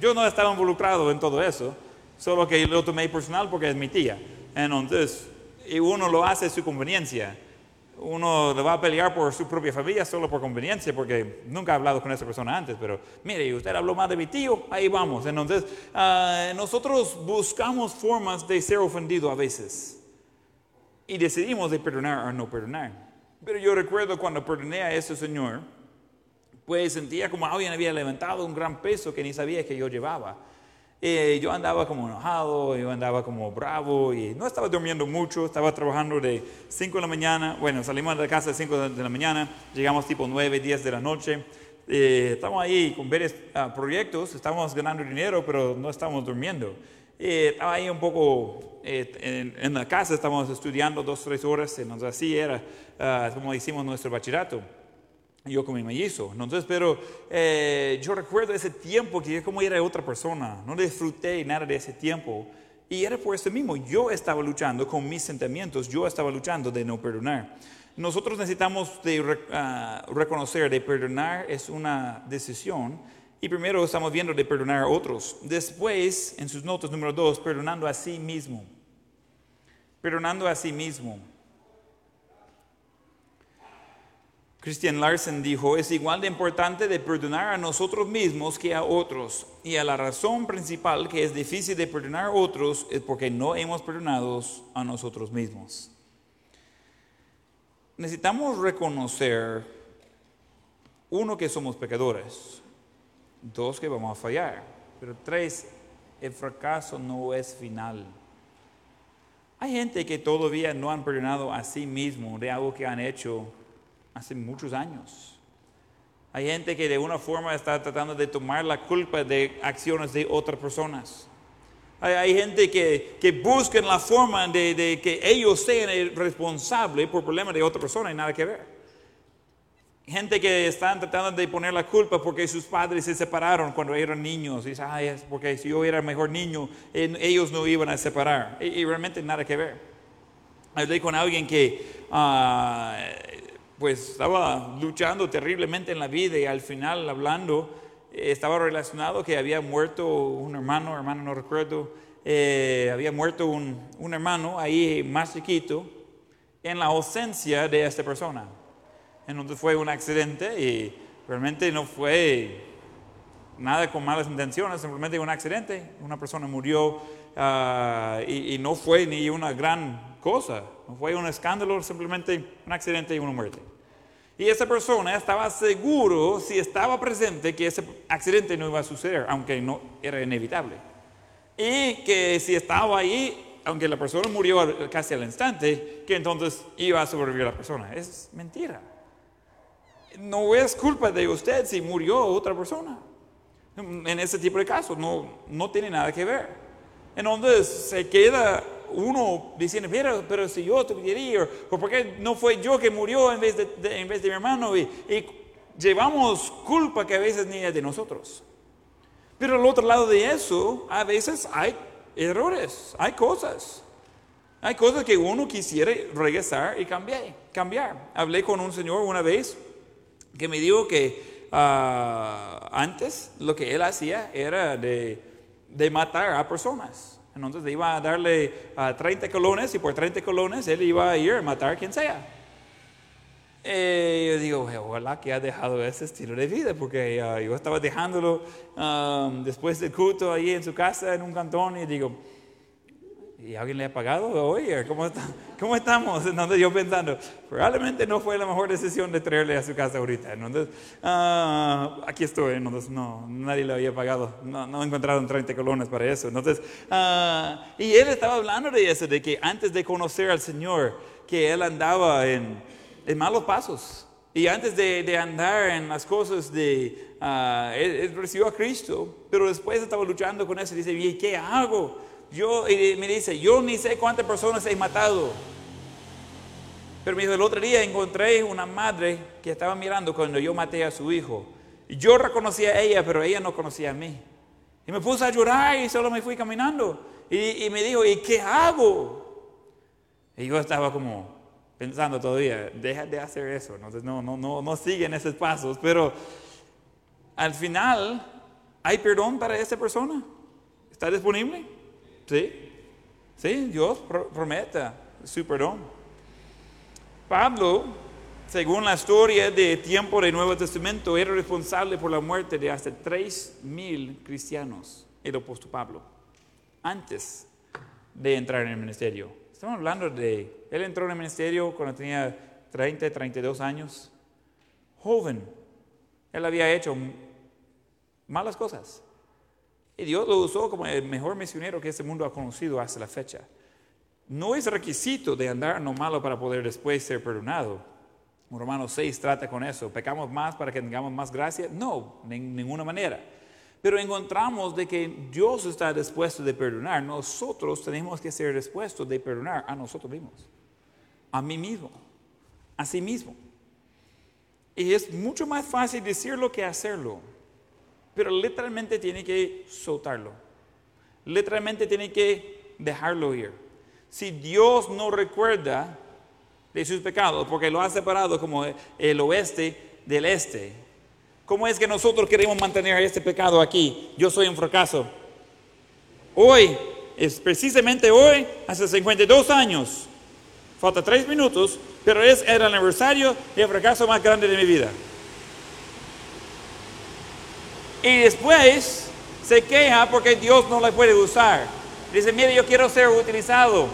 Yo no estaba involucrado en todo eso, solo que lo tomé personal porque es mi tía. Entonces, y uno lo hace a su conveniencia. Uno le va a pelear por su propia familia solo por conveniencia, porque nunca he hablado con esa persona antes, pero mire, usted habló más de mi tío, ahí vamos. Entonces, ah, nosotros buscamos formas de ser ofendido a veces y decidimos de perdonar o no perdonar. Pero yo recuerdo cuando perdoné a ese señor, pues sentía como alguien había levantado un gran peso que ni sabía que yo llevaba. Eh, yo andaba como enojado, yo andaba como bravo y no estaba durmiendo mucho, estaba trabajando de 5 de la mañana, bueno, salimos de casa a 5 de la mañana, llegamos tipo 9, 10 de la noche, eh, estamos ahí con varios ah, proyectos, estamos ganando dinero, pero no estamos durmiendo. Eh, estaba ahí un poco en, en, la casa, estábamos estudiando dos, tres horas, entonces así era ah, como hicimos nuestro bachillerato yo con mi mellizo. Entonces, pero eh, yo recuerdo ese tiempo que como era otra persona, no disfruté nada de ese tiempo. Y era por eso mismo, yo estaba luchando con mis sentimientos, yo estaba luchando de no perdonar. Nosotros necesitamos de, ah, reconocer de perdonar es una decisión. Y primero estamos viendo de perdonar a otros. Después, en sus notas número dos, perdonando a sí mismo. Perdonando a sí mismo. Christian Larsen dijo, es igual de importante de perdonar a nosotros mismos que a otros. Y a la razón principal que es difícil de perdonar a otros es porque no hemos perdonado a nosotros mismos. Necesitamos reconocer, uno, que somos pecadores, dos, que vamos a fallar, pero tres, el fracaso no es final. Hay gente que todavía no han perdonado a sí mismo de algo que han hecho hace muchos años. Hay gente que de una forma está tratando de tomar la culpa de acciones de otras personas. Hay, gente que, que busca la forma de, que ellos sean responsables por problemas de otra persona y nada que ver. Gente que están tratando de poner la culpa porque sus padres se separaron cuando eran niños. Y dicen, es porque si yo era mejor niño, ellos no iban a separar. Y, realmente nada que ver. Hablé con alguien que ah, pues estaba luchando terriblemente en la vida y al final hablando eh, estaba relacionado que había muerto un hermano, hermano no recuerdo, eh, había muerto un, un, hermano ahí más chiquito en la ausencia de esta persona. Entonces fue un accidente y realmente no fue nada con malas intenciones, simplemente un accidente, una persona murió ah, y, y no fue ni una gran cosa. No fue un escándalo, simplemente un accidente y una muerte. Y esa persona estaba seguro, si estaba presente, que ese accidente no iba a suceder, aunque no era inevitable. Y que si estaba ahí, aunque la persona murió casi al instante, que entonces iba a sobrevivir la persona. Es mentira. No es culpa de usted si murió otra persona. En ese tipo de casos no, no tiene nada que ver. Entonces se queda uno diciendo, pero, pero si yo tuviera, o por qué no fue yo que murió en vez de, en vez de mi hermano, y, llevamos culpa que a veces ni es de nosotros. Pero al otro lado de eso, a veces hay errores, hay cosas. Hay cosas que uno quisiera regresar y cambiar. cambiar. Hablé con un señor una vez que me dijo que ah, antes lo que él hacía era de, de matar a personas. Entonces iba a darle a 30 colones y por 30 colones él iba a ir a matar a quien sea. Eh, yo digo, ojalá que ha dejado ese estilo de vida, porque ah, yo estaba dejándolo um, después del culto ahí en su casa, en un cantón, y digo, ¿y alguien le ha pagado? Oye, ¿cómo, está, ¿cómo estamos? Entonces yo pensando, probablemente no fue la mejor decisión de traerle a su casa ahorita. Entonces, ah, aquí estoy. Entonces, no, nadie le había pagado. No, no encontraron 30 colones para eso. Entonces, ah, y él estaba hablando de eso, de que antes de conocer al Señor, que él andaba en, en malos pasos. Y antes de, de, andar en las cosas de, uh, él, él, recibió a Cristo, pero después estaba luchando con eso dice, ¿y qué hago? Yo, y me dice, yo ni sé cuántas personas he matado. Pero me dijo, el otro día encontré una madre que estaba mirando cuando yo maté a su hijo. Yo reconocía a ella, pero ella no conocía a mí. Y me puse a llorar y solo me fui caminando. Y, y me dijo, ¿y qué hago? Y yo estaba como, pensando todavía, deja de hacer eso, no, no, no, no siguen esos pasos, pero al final, ¿hay perdón para esa persona? ¿Está disponible? Sí, sí, Dios promete su perdón. Pablo, según la historia de tiempo del Nuevo Testamento, era responsable por la muerte de hasta 3.000 cristianos, el apóstol Pablo, antes de entrar en el ministerio. Estamos hablando de, él entró en el ministerio cuando tenía 30, 32 años, joven. Él había hecho malas cosas. Y Dios lo usó como el mejor misionero que este mundo ha conocido hasta la fecha. No es requisito de andar no malo para poder después ser perdonado. Romanos 6 trata con eso. ¿Pecamos más para que tengamos más gracia? No, de ninguna manera. Pero encontramos de que Dios está dispuesto de perdonar. Nosotros tenemos que ser dispuestos de perdonar a nosotros mismos, a mí mismo, a sí mismo. Y es mucho más fácil decirlo que hacerlo. Pero literalmente tiene que soltarlo. Literalmente tiene que dejarlo ir. Si Dios no recuerda de sus pecados, porque lo ha separado como el oeste del este, ¿Cómo es que nosotros queremos mantener este pecado aquí? Yo soy un fracaso. Hoy, es precisamente hoy, hace 52 años, falta tres minutos, pero es el aniversario del fracaso más grande de mi vida. Y después se queja porque Dios no la puede usar. Dice, mire, yo quiero ser utilizado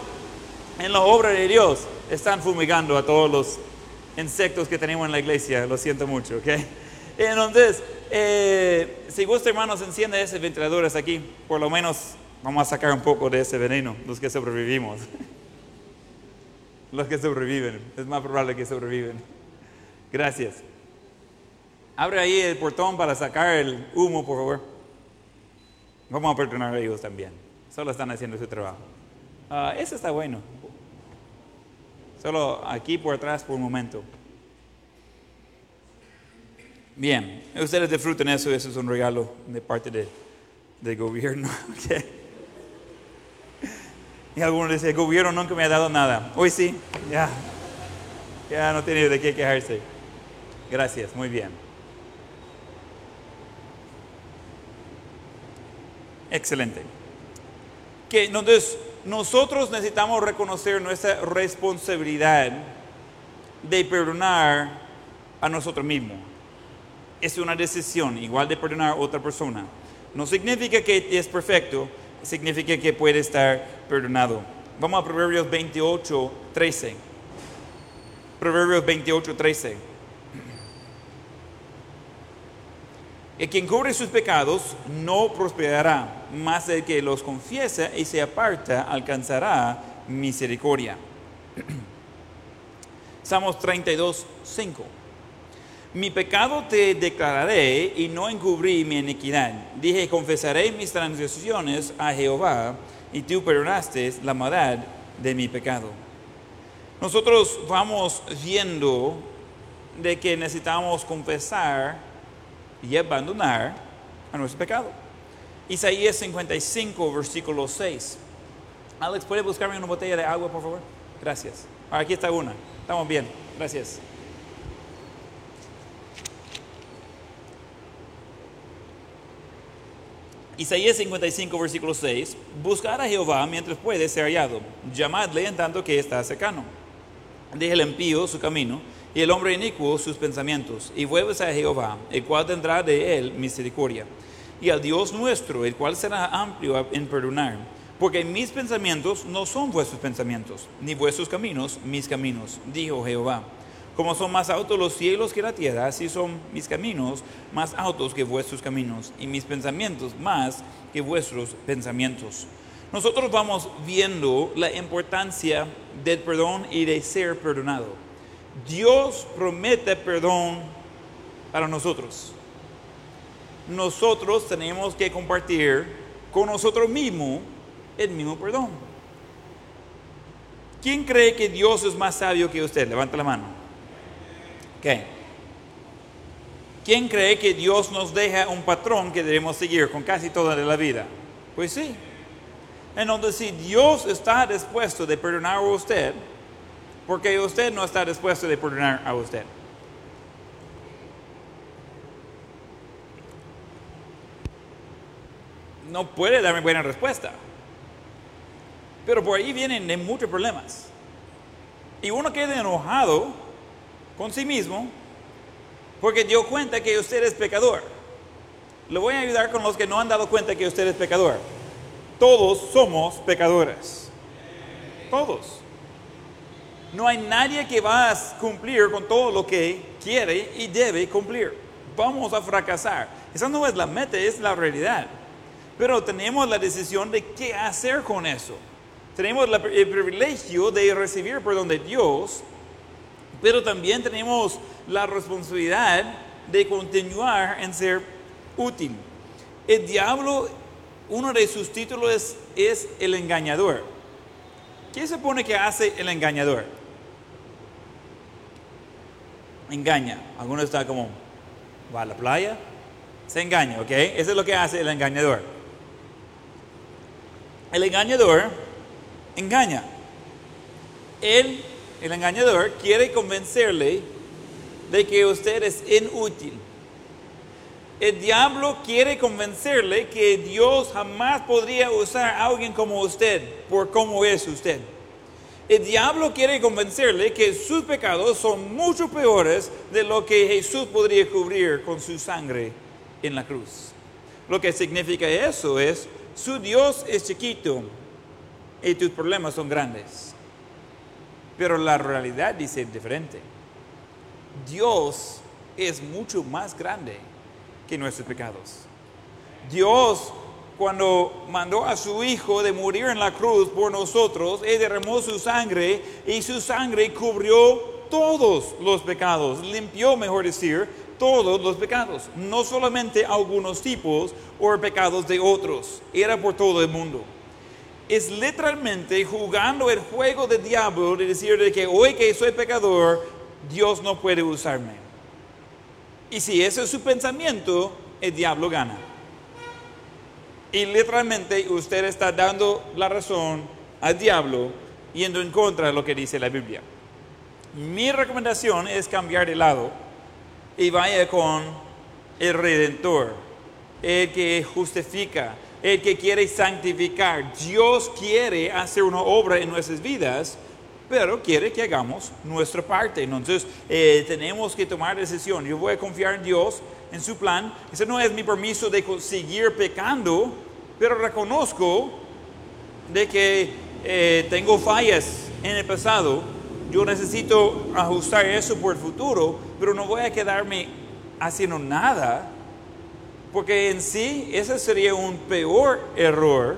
en la obra de Dios. Están fumigando a todos los insectos que tenemos en la iglesia, lo siento mucho, ¿ok? Entonces, eh, si gusta, hermanos, enciende ese ventiladores aquí. Por lo menos vamos a sacar un poco de ese veneno, los que sobrevivimos. los que sobreviven. Es más probable que sobreviven. Gracias. Abre ahí el portón para sacar el humo, por favor. Vamos a perdonar a ellos también. Solo están haciendo su trabajo. Uh, eso está bueno. Solo aquí por atrás por un momento. Bien, ustedes disfruten eso, eso es un regalo de parte de, del gobierno. Okay. Y algunos dicen, el gobierno nunca me ha dado nada. Hoy sí, ya, ya no tiene de qué quejarse. Gracias, muy bien. Excelente. Que entonces nosotros necesitamos reconocer nuestra responsabilidad de perdonar a nosotros mismos es una decisión, igual de perdonar a otra persona. No significa que es perfecto, significa que puede estar perdonado. Vamos a Proverbios 28, 13. Proverbios 28, 13. El quien cubre sus pecados no prosperará, mas el que los confiesa y se aparta alcanzará misericordia. Salmos 32, 5. Mi pecado te declararé y no encubrí mi iniquidad. Dije, confesaré mis transgresiones a Jehová y tú perdonaste la maldad de mi pecado. Nosotros vamos viendo de que necesitamos confesar y abandonar a nuestro pecado. Isaías 55, versículo 6. Alex, ¿puede buscarme una botella de agua, por favor? Gracias. Aquí está una. Estamos bien. Gracias. Isaías 55, versículo 6, buscar a Jehová mientras puede ser hallado, llamadle en tanto que está cercano. Deje el impío su camino y el hombre inicuo sus pensamientos, y vuelves a Jehová, el cual tendrá de él misericordia, y al Dios nuestro, el cual será amplio en perdonar, Porque mis pensamientos no son vuestros pensamientos, ni vuestros caminos mis caminos, dijo Jehová. Como son más altos los cielos que la tierra, así son mis caminos más altos que vuestros caminos, y mis pensamientos más que vuestros pensamientos. Nosotros vamos viendo la importancia del perdón y de ser perdonado. Dios promete perdón para nosotros. Nosotros tenemos que compartir con nosotros mismos el mismo perdón. ¿Quién cree que Dios es más sabio que usted? Levanta la mano. ¿Quién cree que Dios nos deja un patrón que debemos seguir con casi toda la vida? Pues sí. Entonces, si Dios está dispuesto de perdonar a usted, porque usted no está dispuesto de perdonar a usted. No puede darme buena respuesta. Pero por ahí vienen de muchos problemas. Y uno queda enojado con sí mismo porque dio cuenta que usted es pecador. Le voy a ayudar con los que no han dado cuenta que usted es pecador. Todos somos pecadores. Todos. No hay nadie que va a cumplir con todo lo que quiere y debe cumplir. Vamos a fracasar. Esa no es la meta, es la realidad. Pero tenemos la decisión de qué hacer con eso. Tenemos el privilegio de recibir perdón de Dios, pero también tenemos la responsabilidad de continuar en ser útil. El diablo, uno de sus títulos es, el engañador. ¿Qué se pone que hace el engañador? Engaña. Algunos está como, va a la playa, se engaña, ¿ok? Eso es lo que hace el engañador. El engañador engaña. Él, el engañador, quiere convencerle de que usted es inútil. El diablo quiere convencerle que Dios jamás podría usar a alguien como usted por cómo es usted. El diablo quiere convencerle que sus pecados son mucho peores de lo que Jesús podría cubrir con su sangre en la cruz. Lo que significa eso es, su Dios es chiquito y tus problemas son grandes. Pero la realidad dice diferente. Dios es mucho más grande que nuestros pecados. Dios, cuando mandó a su Hijo de morir en la cruz por nosotros, derramó su sangre y su sangre cubrió todos los pecados, limpió, mejor decir, todos los pecados, no solamente algunos tipos o pecados de otros, era por todo el mundo es literalmente jugando el juego del diablo de decir que hoy que soy pecador, Dios no puede usarme. Y si ese es su pensamiento, el diablo gana. Y literalmente usted está dando la razón al diablo yendo en contra de lo que dice la Biblia. Mi recomendación es cambiar de lado y vaya con el redentor, el que justifica, el que quiere santificar. Dios quiere hacer una obra en nuestras vidas, pero quiere que hagamos nuestra parte. Entonces, eh, tenemos que tomar decisión. Yo voy a confiar en Dios, en su plan. Ese no es mi permiso de seguir pecando, pero reconozco de que eh, tengo fallas en el pasado. Yo necesito ajustar eso por el futuro, pero no voy a quedarme haciendo nada porque en sí ese sería un peor error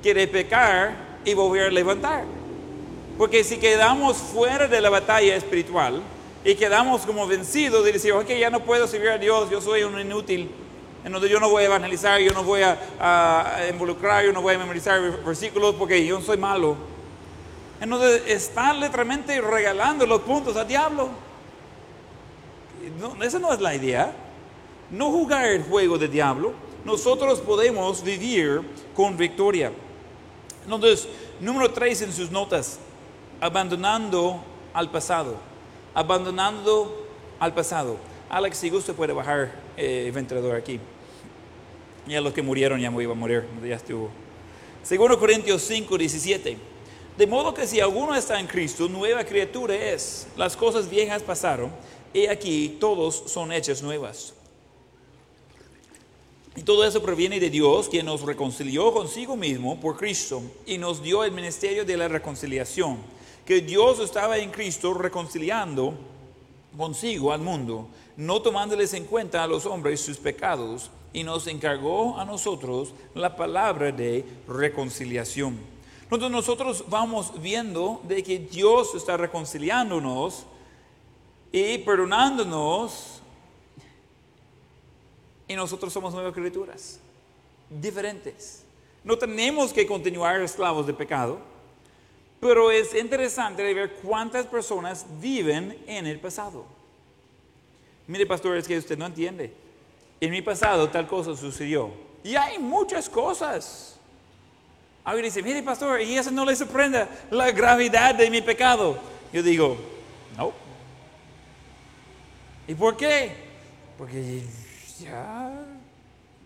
que de pecar y volver a levantar. Porque si quedamos fuera de la batalla espiritual y quedamos como vencidos de decir, ok, ya no puedo servir a Dios, yo soy un inútil, en donde yo no voy a evangelizar, yo no voy a, involucrar, yo no voy a memorizar versículos porque yo soy malo. Entonces están literalmente regalando los puntos al diablo. Esa no es la idea no jugar el juego del diablo, nosotros podemos vivir con victoria. Entonces, número tres en sus notas, abandonando al pasado, abandonando al pasado. Alex, si gusta puede bajar eh, el ventilador aquí. Ya los que murieron ya iban a morir, ya estuvo. Segundo Corintios 5, 17. De modo que si alguno está en Cristo, nueva criatura es. Las cosas viejas pasaron, y aquí todos son hechas nuevas. Y todo eso proviene de Dios, quien nos reconcilió consigo mismo por Cristo y nos dio el ministerio de la reconciliación. Que Dios estaba en Cristo reconciliando consigo al mundo, no tomándoles en cuenta a los hombres sus pecados, y nos encargó a nosotros la palabra de reconciliación. Entonces nosotros vamos viendo de que Dios está reconciliándonos y perdonándonos y nosotros somos nuevas criaturas, diferentes. No tenemos que continuar esclavos de pecado, pero es interesante ver cuántas personas viven en el pasado. Mire, pastor, es que usted no entiende. En mi pasado tal cosa sucedió. Y hay muchas cosas. Alguien dice, mire, pastor, y eso no le sorprende la gravedad de mi pecado. Yo digo, no. ¿Y por qué? Porque ya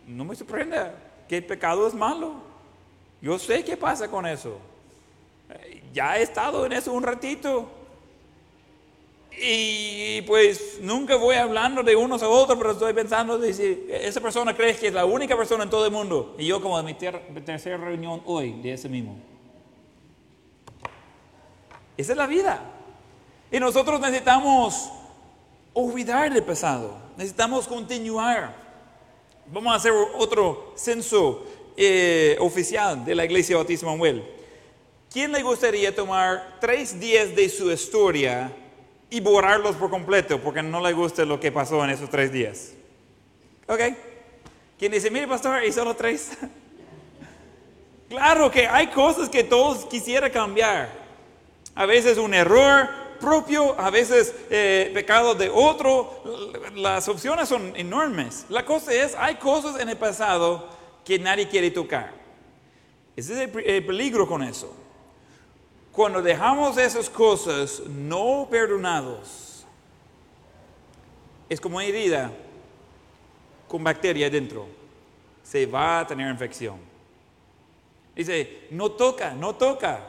no me sorprende que el pecado es malo. Yo sé qué pasa con eso. Ya he estado en eso un ratito. Y pues nunca voy hablando de unos a otros, pero estoy pensando, decir, esa persona cree que es la única persona en todo el mundo. Y yo como de mi tercera reunión hoy de ese mismo. Esa es la vida. Y nosotros necesitamos olvidar el pasado. Necesitamos continuar. Vamos a hacer otro censo eh, oficial de la Iglesia Bautista Manuel. ¿Quién le gustaría tomar tres días de su historia y borrarlos por completo porque no le gusta lo que pasó en esos tres días? ¿Ok? ¿Quién dice, mire pastor, y solo tres? claro que hay cosas que todos quisiera cambiar. A veces un error, propio, a veces eh, pecado de otro. Las opciones son enormes. La cosa es, hay cosas en el pasado que nadie quiere tocar. Ese es el, peligro con eso. Cuando dejamos esas cosas no perdonados, es como una herida con bacteria dentro. Se va a tener infección. Dice, no toca, no toca,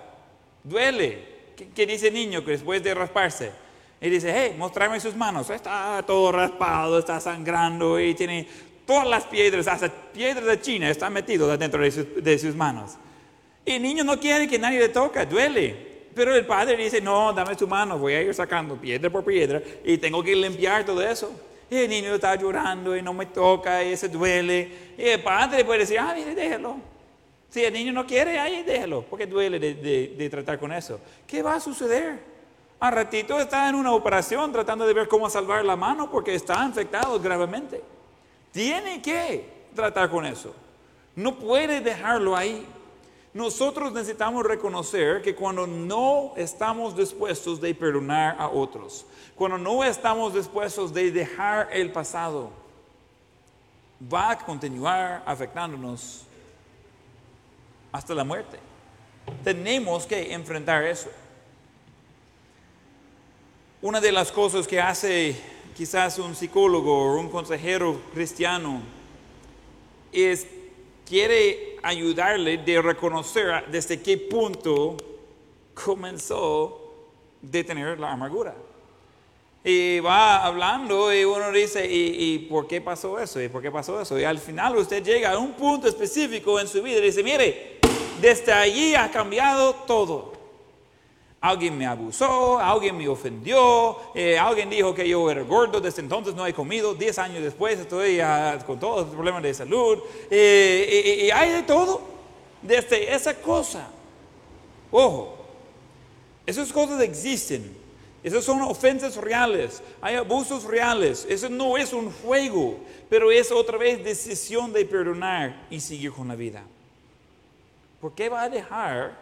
duele, ¿Qué, dice el niño que después de rasparse? Y dice, hey, mostrarme sus manos. Está todo raspado, está sangrando y tiene todas las piedras, hasta piedras de China están metidas dentro de sus, de sus manos. Y el niño no quiere que nadie le toque, duele. Pero el padre dice, no, dame tu mano, voy a ir sacando piedra por piedra y tengo que limpiar todo eso. Y el niño está llorando y no me toca y se duele. Y el padre puede decir, ah, mire, déjalo. Si el niño no quiere, ahí déjalo, porque duele de, tratar con eso. ¿Qué va a suceder? Al ratito está en una operación tratando de ver cómo salvar la mano porque está infectado gravemente. Tiene que tratar con eso. No puede dejarlo ahí. Nosotros necesitamos reconocer que cuando no estamos dispuestos de perdonar a otros, cuando no estamos dispuestos de dejar el pasado, va a continuar afectándonos hasta la muerte. Tenemos que enfrentar eso. Una de las cosas que hace quizás un psicólogo o un consejero cristiano es quiere ayudarle de reconocer desde qué punto comenzó de tener la amargura. Y va hablando y uno dice, ¿y, ¿y, por qué pasó eso? ¿Y por qué pasó eso? Y al final usted llega a un punto específico en su vida y dice, mire, desde allí ha cambiado todo. Alguien me abusó, alguien me ofendió, eh, alguien dijo que yo era gordo, desde entonces no he comido, diez años después estoy con todos los problemas de salud, eh, y hay de todo, desde esa cosa. Ojo, esas cosas existen, esas son ofensas reales, hay abusos reales, eso no es un juego, pero es otra vez decisión de perdonar y seguir con la vida. ¿por qué va a dejar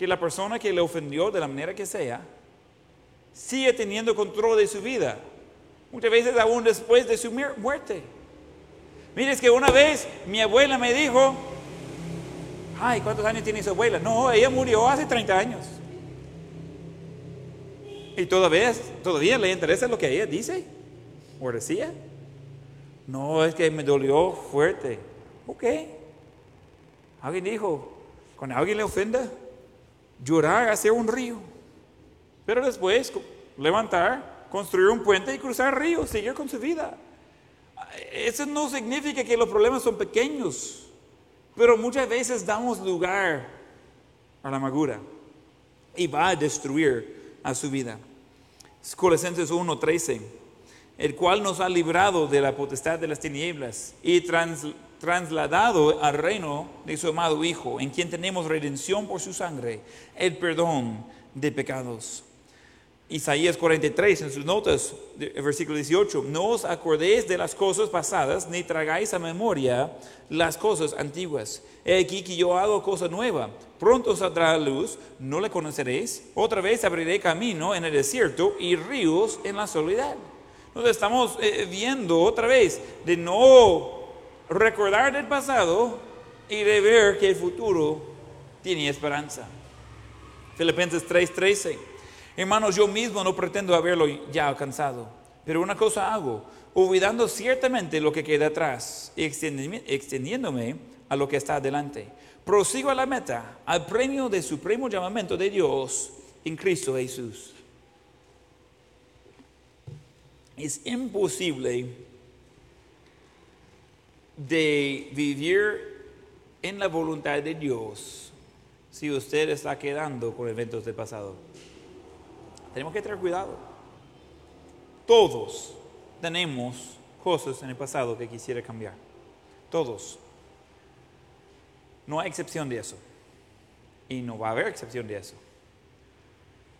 que la persona que le ofendió de la manera que sea siga teniendo control de su vida? Muchas veces aún después de su muerte. Mire, es que una vez mi abuela me dijo, ay, ¿cuántos años tiene su abuela? No, ella murió hace 30 años. Y todavía, todavía le interesa lo que ella dice o decía. No, es que me dolió fuerte. Ok. Alguien dijo, cuando alguien le ofenda, llorar hacia un río. Pero después levantar, construir un puente y cruzar el río, seguir con su vida. Eso no significa que los problemas son pequeños, pero muchas veces damos lugar a la amargura y va a destruir a su vida. Colosenses 1:13, el cual nos ha librado de la potestad de las tinieblas y trasladado al reino de su amado Hijo, en quien tenemos redención por su sangre, el perdón de pecados. Isaías 43, en sus notas, versículo 18, no os acordéis de las cosas pasadas, ni tragáis a memoria las cosas antiguas. He aquí que yo hago cosa nueva. Pronto saldrá luz, no le conoceréis. Otra vez abriré camino en el desierto y ríos en la soledad. Entonces estamos eh, viendo otra vez de no recordar del pasado y de ver que el futuro tiene esperanza. Filipenses 3:13. Hermanos, yo mismo no pretendo haberlo ya alcanzado, pero una cosa hago, olvidando ciertamente lo que queda atrás y extendiéndome a lo que está adelante. Prosigo a la meta, al premio de supremo llamamiento de Dios en Cristo Jesús. Es imposible de vivir en la voluntad de Dios si usted está quedando con eventos del pasado. Tenemos que tener cuidado. Todos tenemos cosas en el pasado que quisiera cambiar. Todos. No hay excepción de eso. Y no va a haber excepción de eso.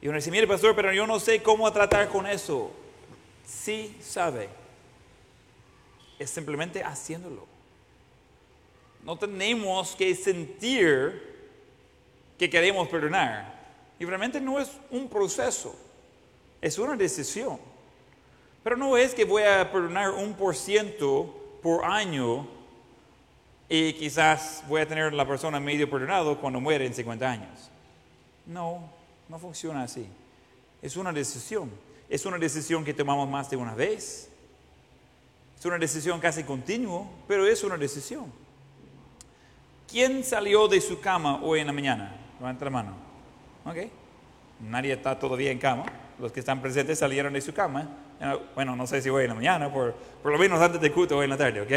Y uno dice, mire pastor, pero yo no sé cómo tratar con eso. Sí sabe. Es simplemente haciéndolo. No tenemos que sentir que queremos perdonar. Y realmente no es un proceso, es una decisión. Pero no es que voy a perdonar un por ciento por año y quizás voy a tener la persona medio perdonado cuando muere en 50 años. No, no funciona así. Es una decisión. Es una decisión que tomamos más de una vez. Es una decisión casi continua, pero es una decisión. ¿Quién salió de su cama hoy en la mañana? Levanta la mano. ¿Ok? Nadie está todavía en cama. Los que están presentes salieron de su cama. Bueno, no sé si hoy en la mañana, por, por lo menos antes de culto hoy en la tarde, ¿ok?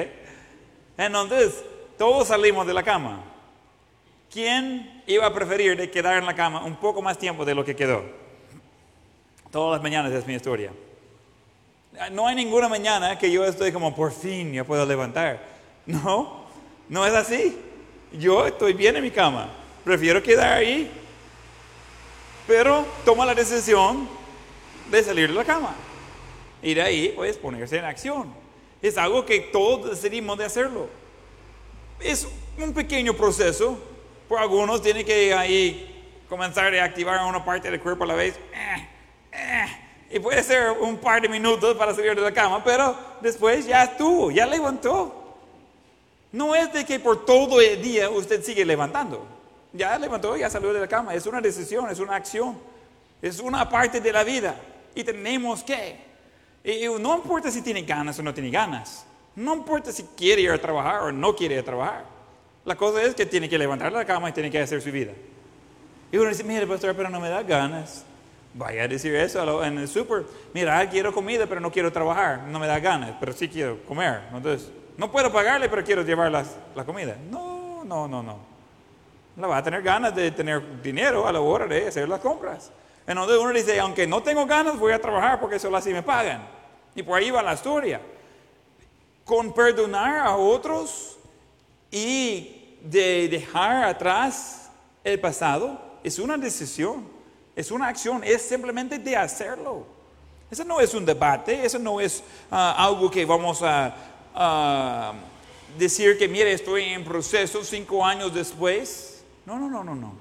Entonces, todos salimos de la cama. ¿Quién iba a preferir de quedar en la cama un poco más tiempo de lo que quedó? Todas las mañanas es mi historia. No hay ninguna mañana que yo estoy como, por fin, ya puedo levantar. No, no es así. Yo estoy bien en mi cama. Prefiero quedar ahí pero toma la decisión de salir de la cama. Y de ahí, pues, ponerse en acción. Es algo que todos decidimos de hacerlo. Es un pequeño proceso. Por algunos tiene que ahí comenzar a activar una parte del cuerpo a la vez. Eh, eh, y puede ser un par de minutos para salir de la cama, pero después ya estuvo, ya levantó. No es de que por todo el día usted sigue levantando. Ya levantó, ya salió de la cama. Es una decisión, es una acción. Es una parte de la vida. Y tenemos que. Y no importa si tiene ganas o no tiene ganas. No importa si quiere ir a trabajar o no quiere ir a trabajar. La cosa es que tiene que levantar la cama y tiene que hacer su vida. Y uno dice, mire, pastor, pero no me da ganas. Vaya a decir eso en el súper. Mira, quiero comida, pero no quiero trabajar. No me da ganas, pero sí quiero comer. Entonces, no puedo pagarle, pero quiero llevar la comida. No, no, no, no la va a tener ganas de tener dinero a la hora de hacer las compras. Entonces uno dice, aunque no tengo ganas, voy a trabajar porque solo así me pagan. Y por ahí va la historia. Con perdonar a otros y de dejar atrás el pasado es una decisión, es una acción, es simplemente de hacerlo. Eso no es un debate, eso no es ah, algo que vamos a decir que, mire, estoy en proceso cinco años después. No, no, no, no, no.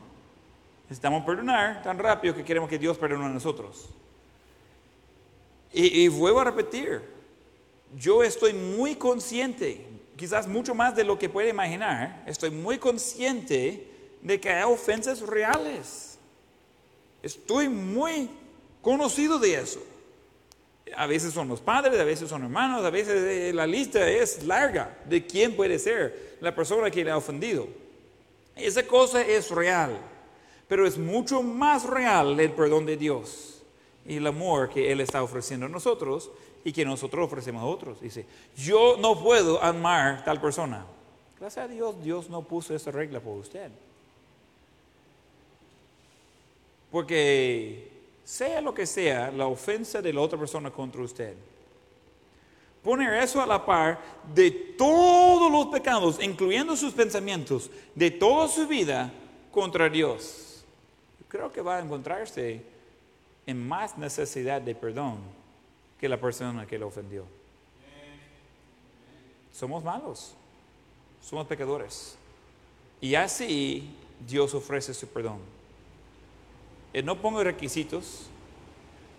Necesitamos perdonar tan rápido que queremos que Dios perdone a nosotros. Y, y vuelvo a repetir, yo estoy muy consciente, quizás mucho más de lo que puede imaginar, estoy muy consciente de que hay ofensas reales. Estoy muy conocido de eso. A veces son los padres, a veces son hermanos, a veces eh, la lista es larga de quién puede ser la persona que le ha ofendido. Esa cosa es real, pero es mucho más real el perdón de Dios. y el amor que Él está ofreciendo a nosotros y que nosotros ofrecemos a otros. Dice, yo no puedo amar tal persona. Gracias a Dios, Dios no puso esa regla por usted. Porque sea lo que sea la ofensa de la otra persona contra usted, poner eso a la par de todos los pecados, incluyendo sus pensamientos, de toda su vida contra Dios, creo que va a encontrarse en más necesidad de perdón que la persona que le ofendió. Somos malos, somos pecadores. Y así Dios ofrece su perdón. Él no ponga requisitos,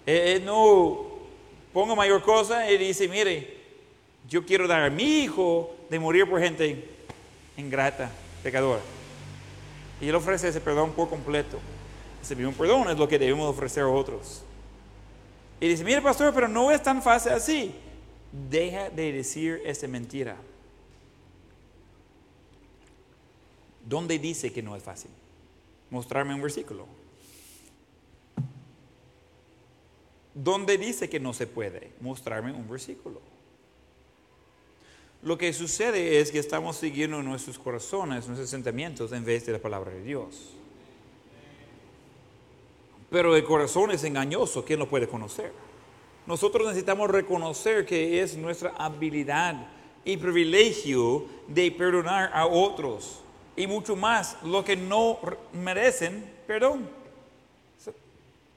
él no ponga mayor cosa y dice, mire, yo quiero dar a mi hijo de morir por gente ingrata, pecadora. Y Él ofrece ese perdón por completo. Ese mismo perdón es lo que debemos ofrecer a otros. Y dice, mire pastor, pero no es tan fácil así. Deja de decir esa mentira. ¿Dónde dice que no es fácil? Mostrarme un versículo. ¿Dónde dice que no se puede? Mostrarme un versículo. Lo que sucede es que estamos siguiendo nuestros corazones, nuestros sentimientos en vez de la palabra de Dios. Pero el corazón es engañoso, ¿quién lo puede conocer? Nosotros necesitamos reconocer que es nuestra habilidad y privilegio de perdonar a otros y mucho más lo que no merecen perdón.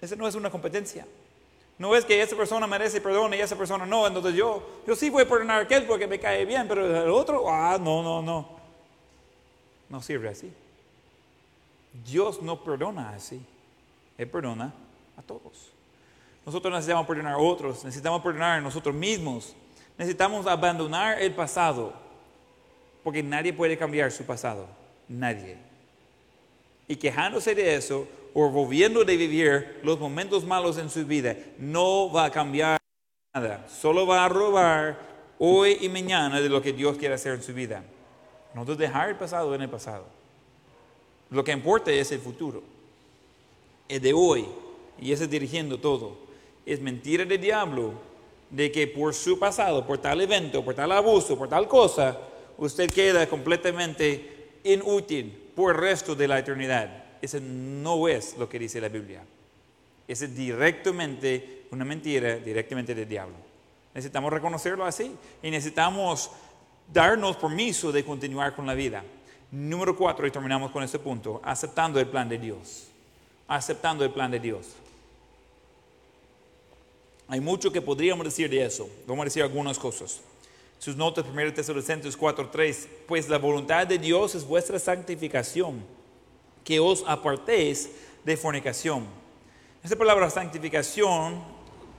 Esa no es una competencia. No es que esa persona merece perdón y esa persona no, entonces yo, yo sí voy a perdonar a aquel porque me cae bien, pero el otro, ah, no, no, no. No sirve así. Dios no perdona así. Él perdona a todos. Nosotros necesitamos perdonar a otros, necesitamos perdonar a nosotros mismos, necesitamos abandonar el pasado, porque nadie puede cambiar su pasado, nadie. Y quejándose de eso, o volviendo de vivir los momentos malos en su vida, no va a cambiar nada. Solo va a robar hoy y mañana de lo que Dios quiere hacer en su vida. No dejar el pasado en el pasado. Lo que importa es el futuro. El de hoy. Y ese dirigiendo todo. Es mentira del diablo de que por su pasado, por tal evento, por tal abuso, por tal cosa, usted queda completamente inútil por el resto de la eternidad. Ese no es lo que dice la Biblia. Ese es directamente una mentira, directamente del diablo. Necesitamos reconocerlo así y necesitamos darnos permiso de continuar con la vida. Número cuatro, y terminamos con este punto, aceptando el plan de Dios. Aceptando el plan de Dios. Hay mucho que podríamos decir de eso. Vamos a decir algunas cosas. Sus notas, 1 Tesalonicenses 4:3, pues la voluntad de Dios es vuestra santificación que os apartéis de fornicación. Esta palabra santificación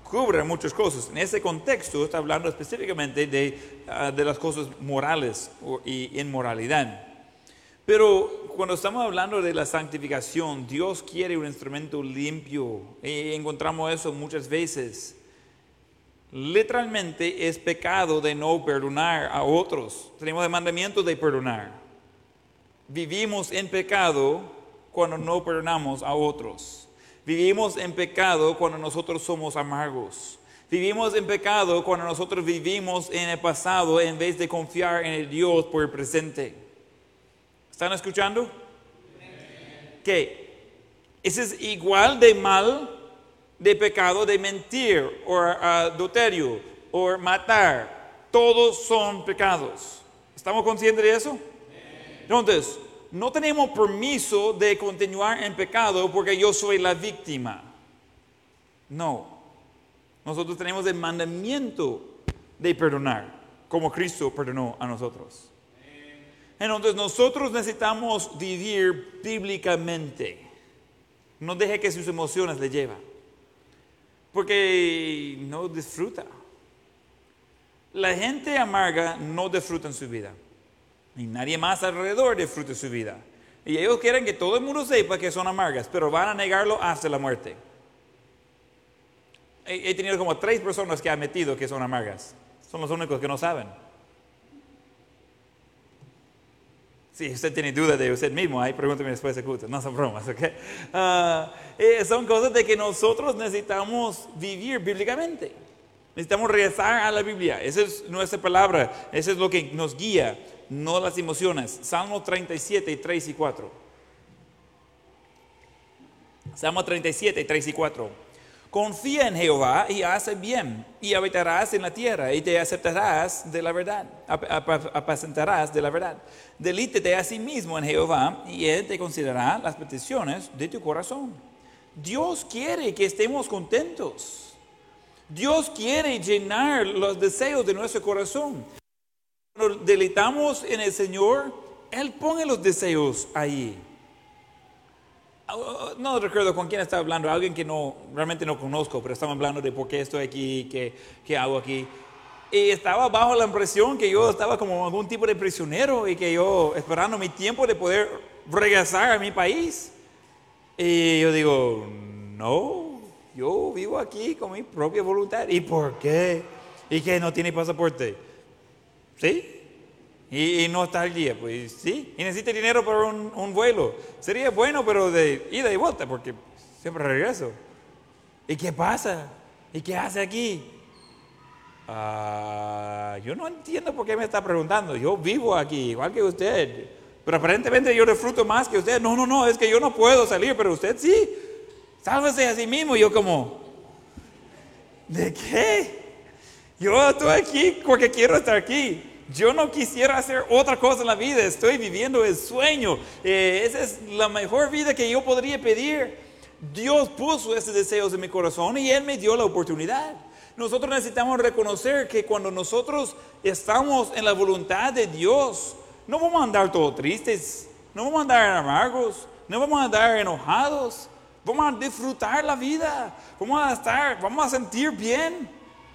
cubre muchas cosas. En ese contexto está hablando específicamente de, ah, de las cosas morales y inmoralidad. Pero cuando estamos hablando de la santificación, Dios quiere un instrumento limpio. Y encontramos eso muchas veces. Literalmente es pecado de no perdonar a otros. Tenemos el mandamiento de perdonar. Vivimos en pecado cuando no perdonamos a otros. Vivimos en pecado cuando nosotros somos amargos. Vivimos en pecado cuando nosotros vivimos en el pasado en vez de confiar en el Dios por el presente. ¿Están escuchando? ¿Qué? Ese es igual de mal de pecado de mentir o adulterio o matar. Todos son pecados. ¿Estamos conscientes de eso? Entonces, no tenemos permiso de continuar en pecado porque yo soy la víctima. No. Nosotros tenemos el mandamiento de perdonar, como Cristo perdonó a nosotros. Entonces nosotros necesitamos vivir bíblicamente. No deje que sus emociones le lleven. Porque no disfruta. La gente amarga no disfruta en su vida. Y nadie más alrededor disfrute su vida. Y ellos quieren que todo el mundo sepa que son amargas, pero van a negarlo hasta la muerte. He, tenido como tres personas que han metido que son amargas. Son los únicos que no saben. Si usted tiene duda de usted mismo, ahí pregúnteme después de culto. No son bromas, ¿ok? Ah, eh, son cosas de que nosotros necesitamos vivir bíblicamente. Necesitamos regresar a la Biblia. Esa es nuestra palabra. Eso es lo que nos guía, no las emociones. Salmo 37, 3 y 4. Salmo 37, 3 y 4. Confía en Jehová y hace bien, y habitarás en la tierra, y te aceptarás de la verdad, apacentarás de la verdad. Delítete a sí mismo en Jehová, y Él te considerará las peticiones de tu corazón. Dios quiere que estemos contentos. Dios quiere llenar los deseos de nuestro corazón. Cuando deleitamos en el Señor, Él pone los deseos ahí. Oh, no recuerdo con quién estaba hablando, alguien que no, realmente no conozco, pero estaba hablando de por qué estoy aquí, qué, qué hago aquí. Y estaba bajo la impresión que yo estaba como algún tipo de prisionero y que yo esperando mi tiempo de poder regresar a mi país. Y yo digo, no, yo vivo aquí con mi propia voluntad. ¿Y por qué? ¿Y que no tiene pasaporte? ¿Sí? Y, no está al día, pues sí. Y necesita dinero para un, vuelo. Sería bueno, pero de ida y vuelta, porque siempre regreso. ¿Y qué pasa? ¿Y qué hace aquí? Ah, yo no entiendo por qué me está preguntando. Yo vivo aquí, igual que usted. Pero aparentemente yo disfruto más que usted. No, no, no, es que yo no puedo salir, pero usted sí. Sálvese a sí mismo. yo como, ¿de qué? Yo estoy aquí porque quiero estar aquí. Yo no quisiera hacer otra cosa en la vida, estoy viviendo el sueño. Eh, esa es la mejor vida que yo podría pedir. Dios puso esos deseos en mi corazón y Él me dio la oportunidad. Nosotros necesitamos reconocer que cuando nosotros estamos en la voluntad de Dios, no vamos a andar todos tristes, no vamos a andar amargos, no vamos a andar enojados, vamos a disfrutar la vida, vamos a estar, vamos a sentir bien.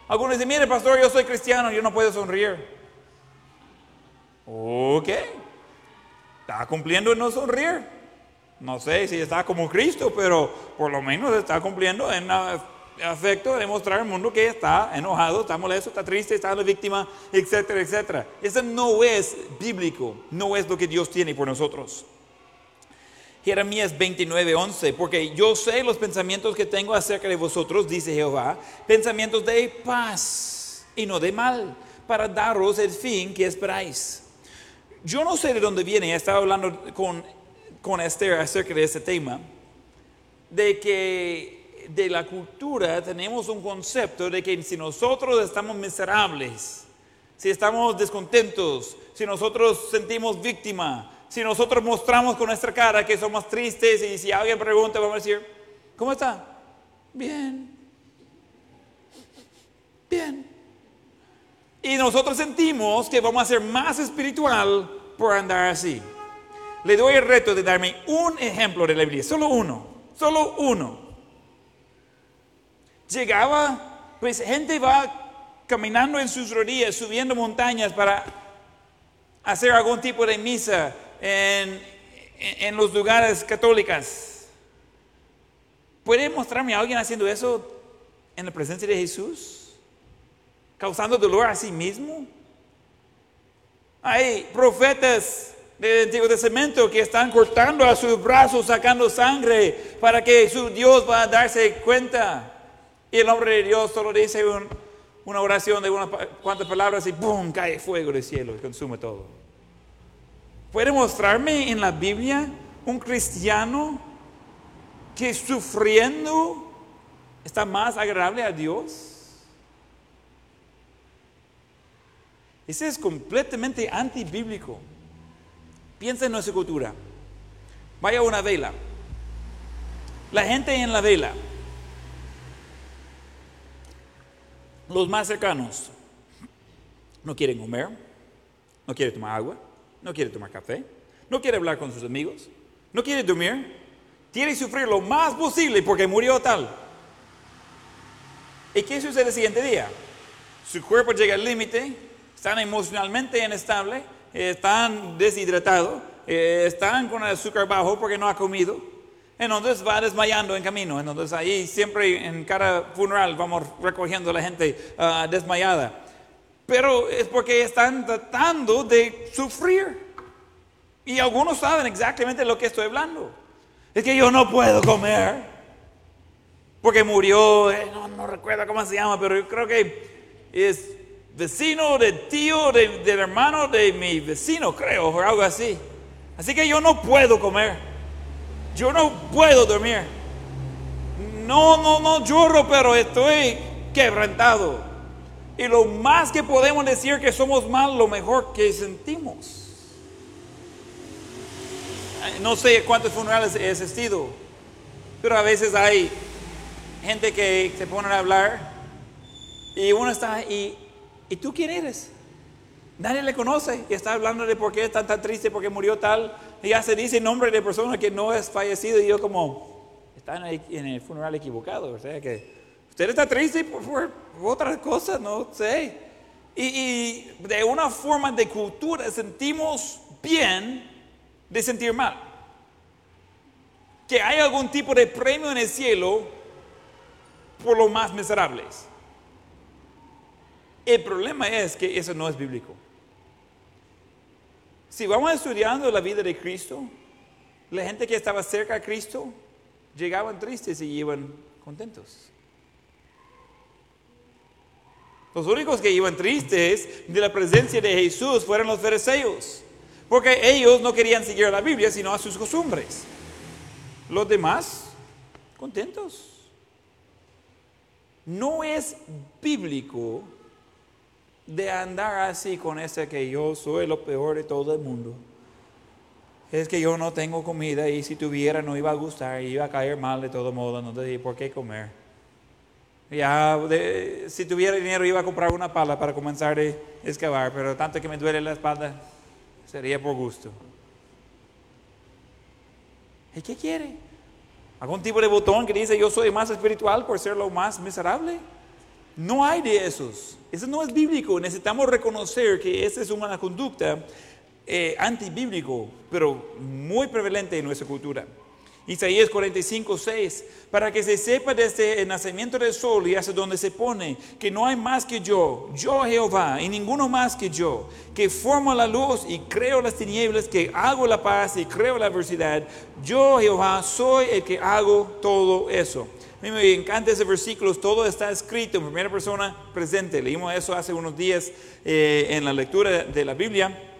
Algunos dicen, mire pastor, yo soy cristiano, yo no puedo sonreír. Ok. Está cumpliendo en no sonreír. No sé si está como Cristo, pero por lo menos está cumpliendo en afecto de mostrar al mundo que está enojado, está molesto, está triste, está la víctima, etcétera, etcétera. Eso no es bíblico, no es lo que Dios tiene por nosotros. Jeremías 29, 11, porque yo sé los pensamientos que tengo acerca de vosotros, dice Jehová, pensamientos de paz y no de mal, para daros el fin que esperáis. Yo no sé de dónde viene, estaba hablando con, con Esther acerca de este tema, de que de la cultura tenemos un concepto de que si nosotros estamos miserables, si estamos descontentos, si nosotros sentimos víctima, si nosotros mostramos con nuestra cara que somos tristes y si alguien pregunta, vamos a decir, ¿cómo está? Bien. Bien. Y nosotros sentimos que vamos a ser más espiritual por andar así. Le doy el reto de darme un ejemplo de la Biblia, solo uno, solo uno. Llegaba, pues gente va caminando en sus rodillas, subiendo montañas para hacer algún tipo de misa en, en los lugares católicos. ¿Puede mostrarme a alguien haciendo eso en la presencia de Jesús? Causando dolor a sí mismo. Hay profetas del Antiguo Testamento que están cortando a sus brazos, sacando sangre para que su Dios va a darse cuenta. Y el hombre de Dios solo dice una oración de unas cuantas palabras y ¡boom! cae fuego del cielo y consume todo. ¿Puede mostrarme en la Biblia un cristiano que sufriendo está más agradable a Dios? Ese es completamente antibíblico. Piensa en nuestra cultura. Vaya a una vela. La gente en la vela, los más cercanos, no quieren comer, no quieren tomar agua, no quieren tomar café, no quieren hablar con sus amigos, no quieren dormir, quieren sufrir lo más posible porque murió tal. ¿Y qué sucede el siguiente día? Su cuerpo llega al límite, están emocionalmente inestables, están deshidratados, eh, están con el azúcar bajo porque no ha comido. Entonces va desmayando en camino. Entonces ahí siempre en cada funeral vamos recogiendo a la gente ah, desmayada. Pero es porque están tratando de sufrir. Y algunos saben exactamente lo que estoy hablando. Es que yo no puedo comer. Porque murió, eh, no, no recuerdo cómo se llama, pero yo creo que es vecino de tío, de, del hermano de mi vecino, creo, o algo así. Así que yo no puedo comer. Yo no puedo dormir. No, no, no lloro, pero estoy quebrantado. Y lo más que podemos decir que somos mal, lo mejor que sentimos. No sé cuántos funerales he asistido, pero a veces hay gente que se pone a hablar y uno está, y, ¿y tú quién eres? Nadie le conoce y está hablando de por qué está tan triste, por qué murió tal. Y ya se dice nombre de persona que no es fallecido y yo como, están en el funeral equivocado. O sea que usted está triste por, por otras cosas, no sé. Y, y de una forma de cultura sentimos bien de sentir mal. Que hay algún tipo de premio en el cielo por los más miserables. El problema es que eso no es bíblico. Si vamos estudiando la vida de Cristo, la gente que estaba cerca de Cristo llegaban tristes y iban contentos. Los únicos que iban tristes de la presencia de Jesús fueron los fariseos, porque ellos no querían seguir la Biblia, sino a sus costumbres. Los demás, contentos. No es bíblico de andar así con ese que yo soy lo peor de todo el mundo. Es que yo no tengo comida y si tuviera no iba a gustar iba a caer mal de todo modo, no te por qué comer. Ya, si tuviera dinero iba a comprar una pala para comenzar a excavar, pero tanto que me duele la espalda, sería por gusto. ¿Y qué quiere? ¿Algún tipo de botón que dice yo soy más espiritual por ser lo más miserable? No hay de esos. Eso no es bíblico. Necesitamos reconocer que esa es una conducta eh, antibíblico, pero muy prevalente en nuestra cultura. Isaías 45, 6, para que se sepa desde el nacimiento del sol y hasta donde se pone, que no hay más que yo, yo Jehová, y ninguno más que yo, que formo la luz y creo las tinieblas, que hago la paz y creo la adversidad. Yo Jehová soy el que hago todo eso. Mí me encanta ese versículo, todo está escrito en primera persona presente. Leímos eso hace unos días eh, en la lectura de la Biblia.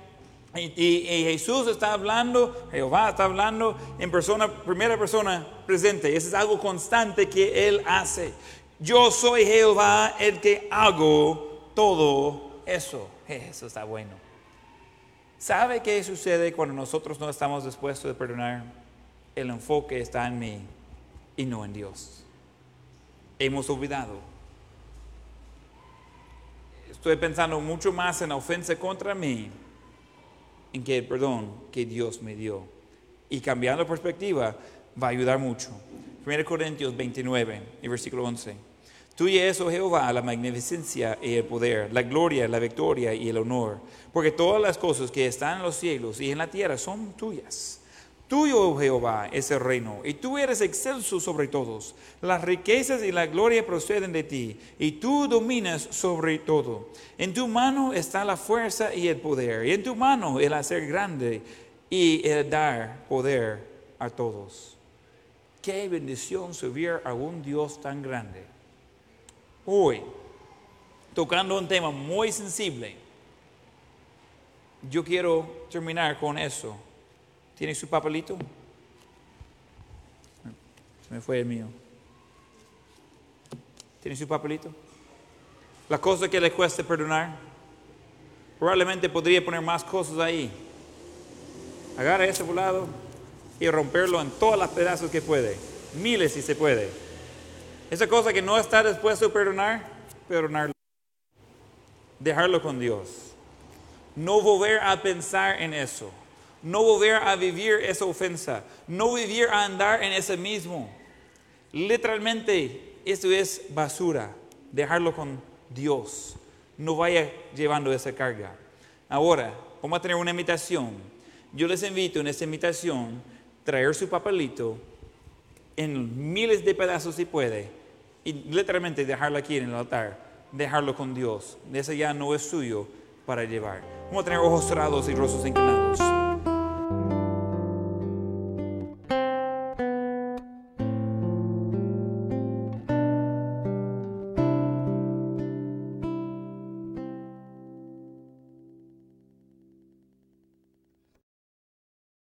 Y, Jesús está hablando, Jehová está hablando en persona, primera persona presente. Eso es algo constante que Él hace. Yo soy Jehová el que hago todo eso. Eso está bueno. ¿Sabe qué sucede cuando nosotros no estamos dispuestos a perdonar? El enfoque está en mí y no en Dios. Hemos olvidado. Estoy pensando mucho más en la ofensa contra mí en que el perdón que Dios me dio. Y cambiando perspectiva va a ayudar mucho. 1 Corintios 29 y versículo 11. Tuya es, oh Jehová, la magnificencia y el poder, la gloria, la victoria y el honor, porque todas las cosas que están en los cielos y en la tierra son tuyas. Tuyo, oh Jehová, es el reino, y tú eres excelso sobre todos. Las riquezas y la gloria proceden de ti, y tú dominas sobre todo. En tu mano está la fuerza y el poder, y en tu mano el hacer grande y el dar poder a todos. Qué bendición servir a un Dios tan grande. Hoy, tocando un tema muy sensible, yo quiero terminar con eso ¿Tiene su papelito? Se me fue el mío. ¿Tiene su papelito? La cosa que le cuesta perdonar. Probablemente podría poner más cosas ahí. Agarra ese volado y romperlo en todos los pedazos que puede. Miles si se puede. Esa cosa que no está dispuesto a perdonar, perdonarlo. Dejarlo con Dios. No volver a pensar en eso no volver a vivir esa ofensa, no vivir a andar en ese mismo. Literalmente, esto es basura, dejarlo con Dios. No vaya llevando esa carga. Ahora, vamos a tener una invitación. Yo les invito en esta invitación traer su papelito en miles de pedazos si puede y literalmente dejarlo aquí en el altar, dejarlo con Dios. Ese ya no es suyo para llevar. Vamos a tener ojos cerrados y rostros inclinados.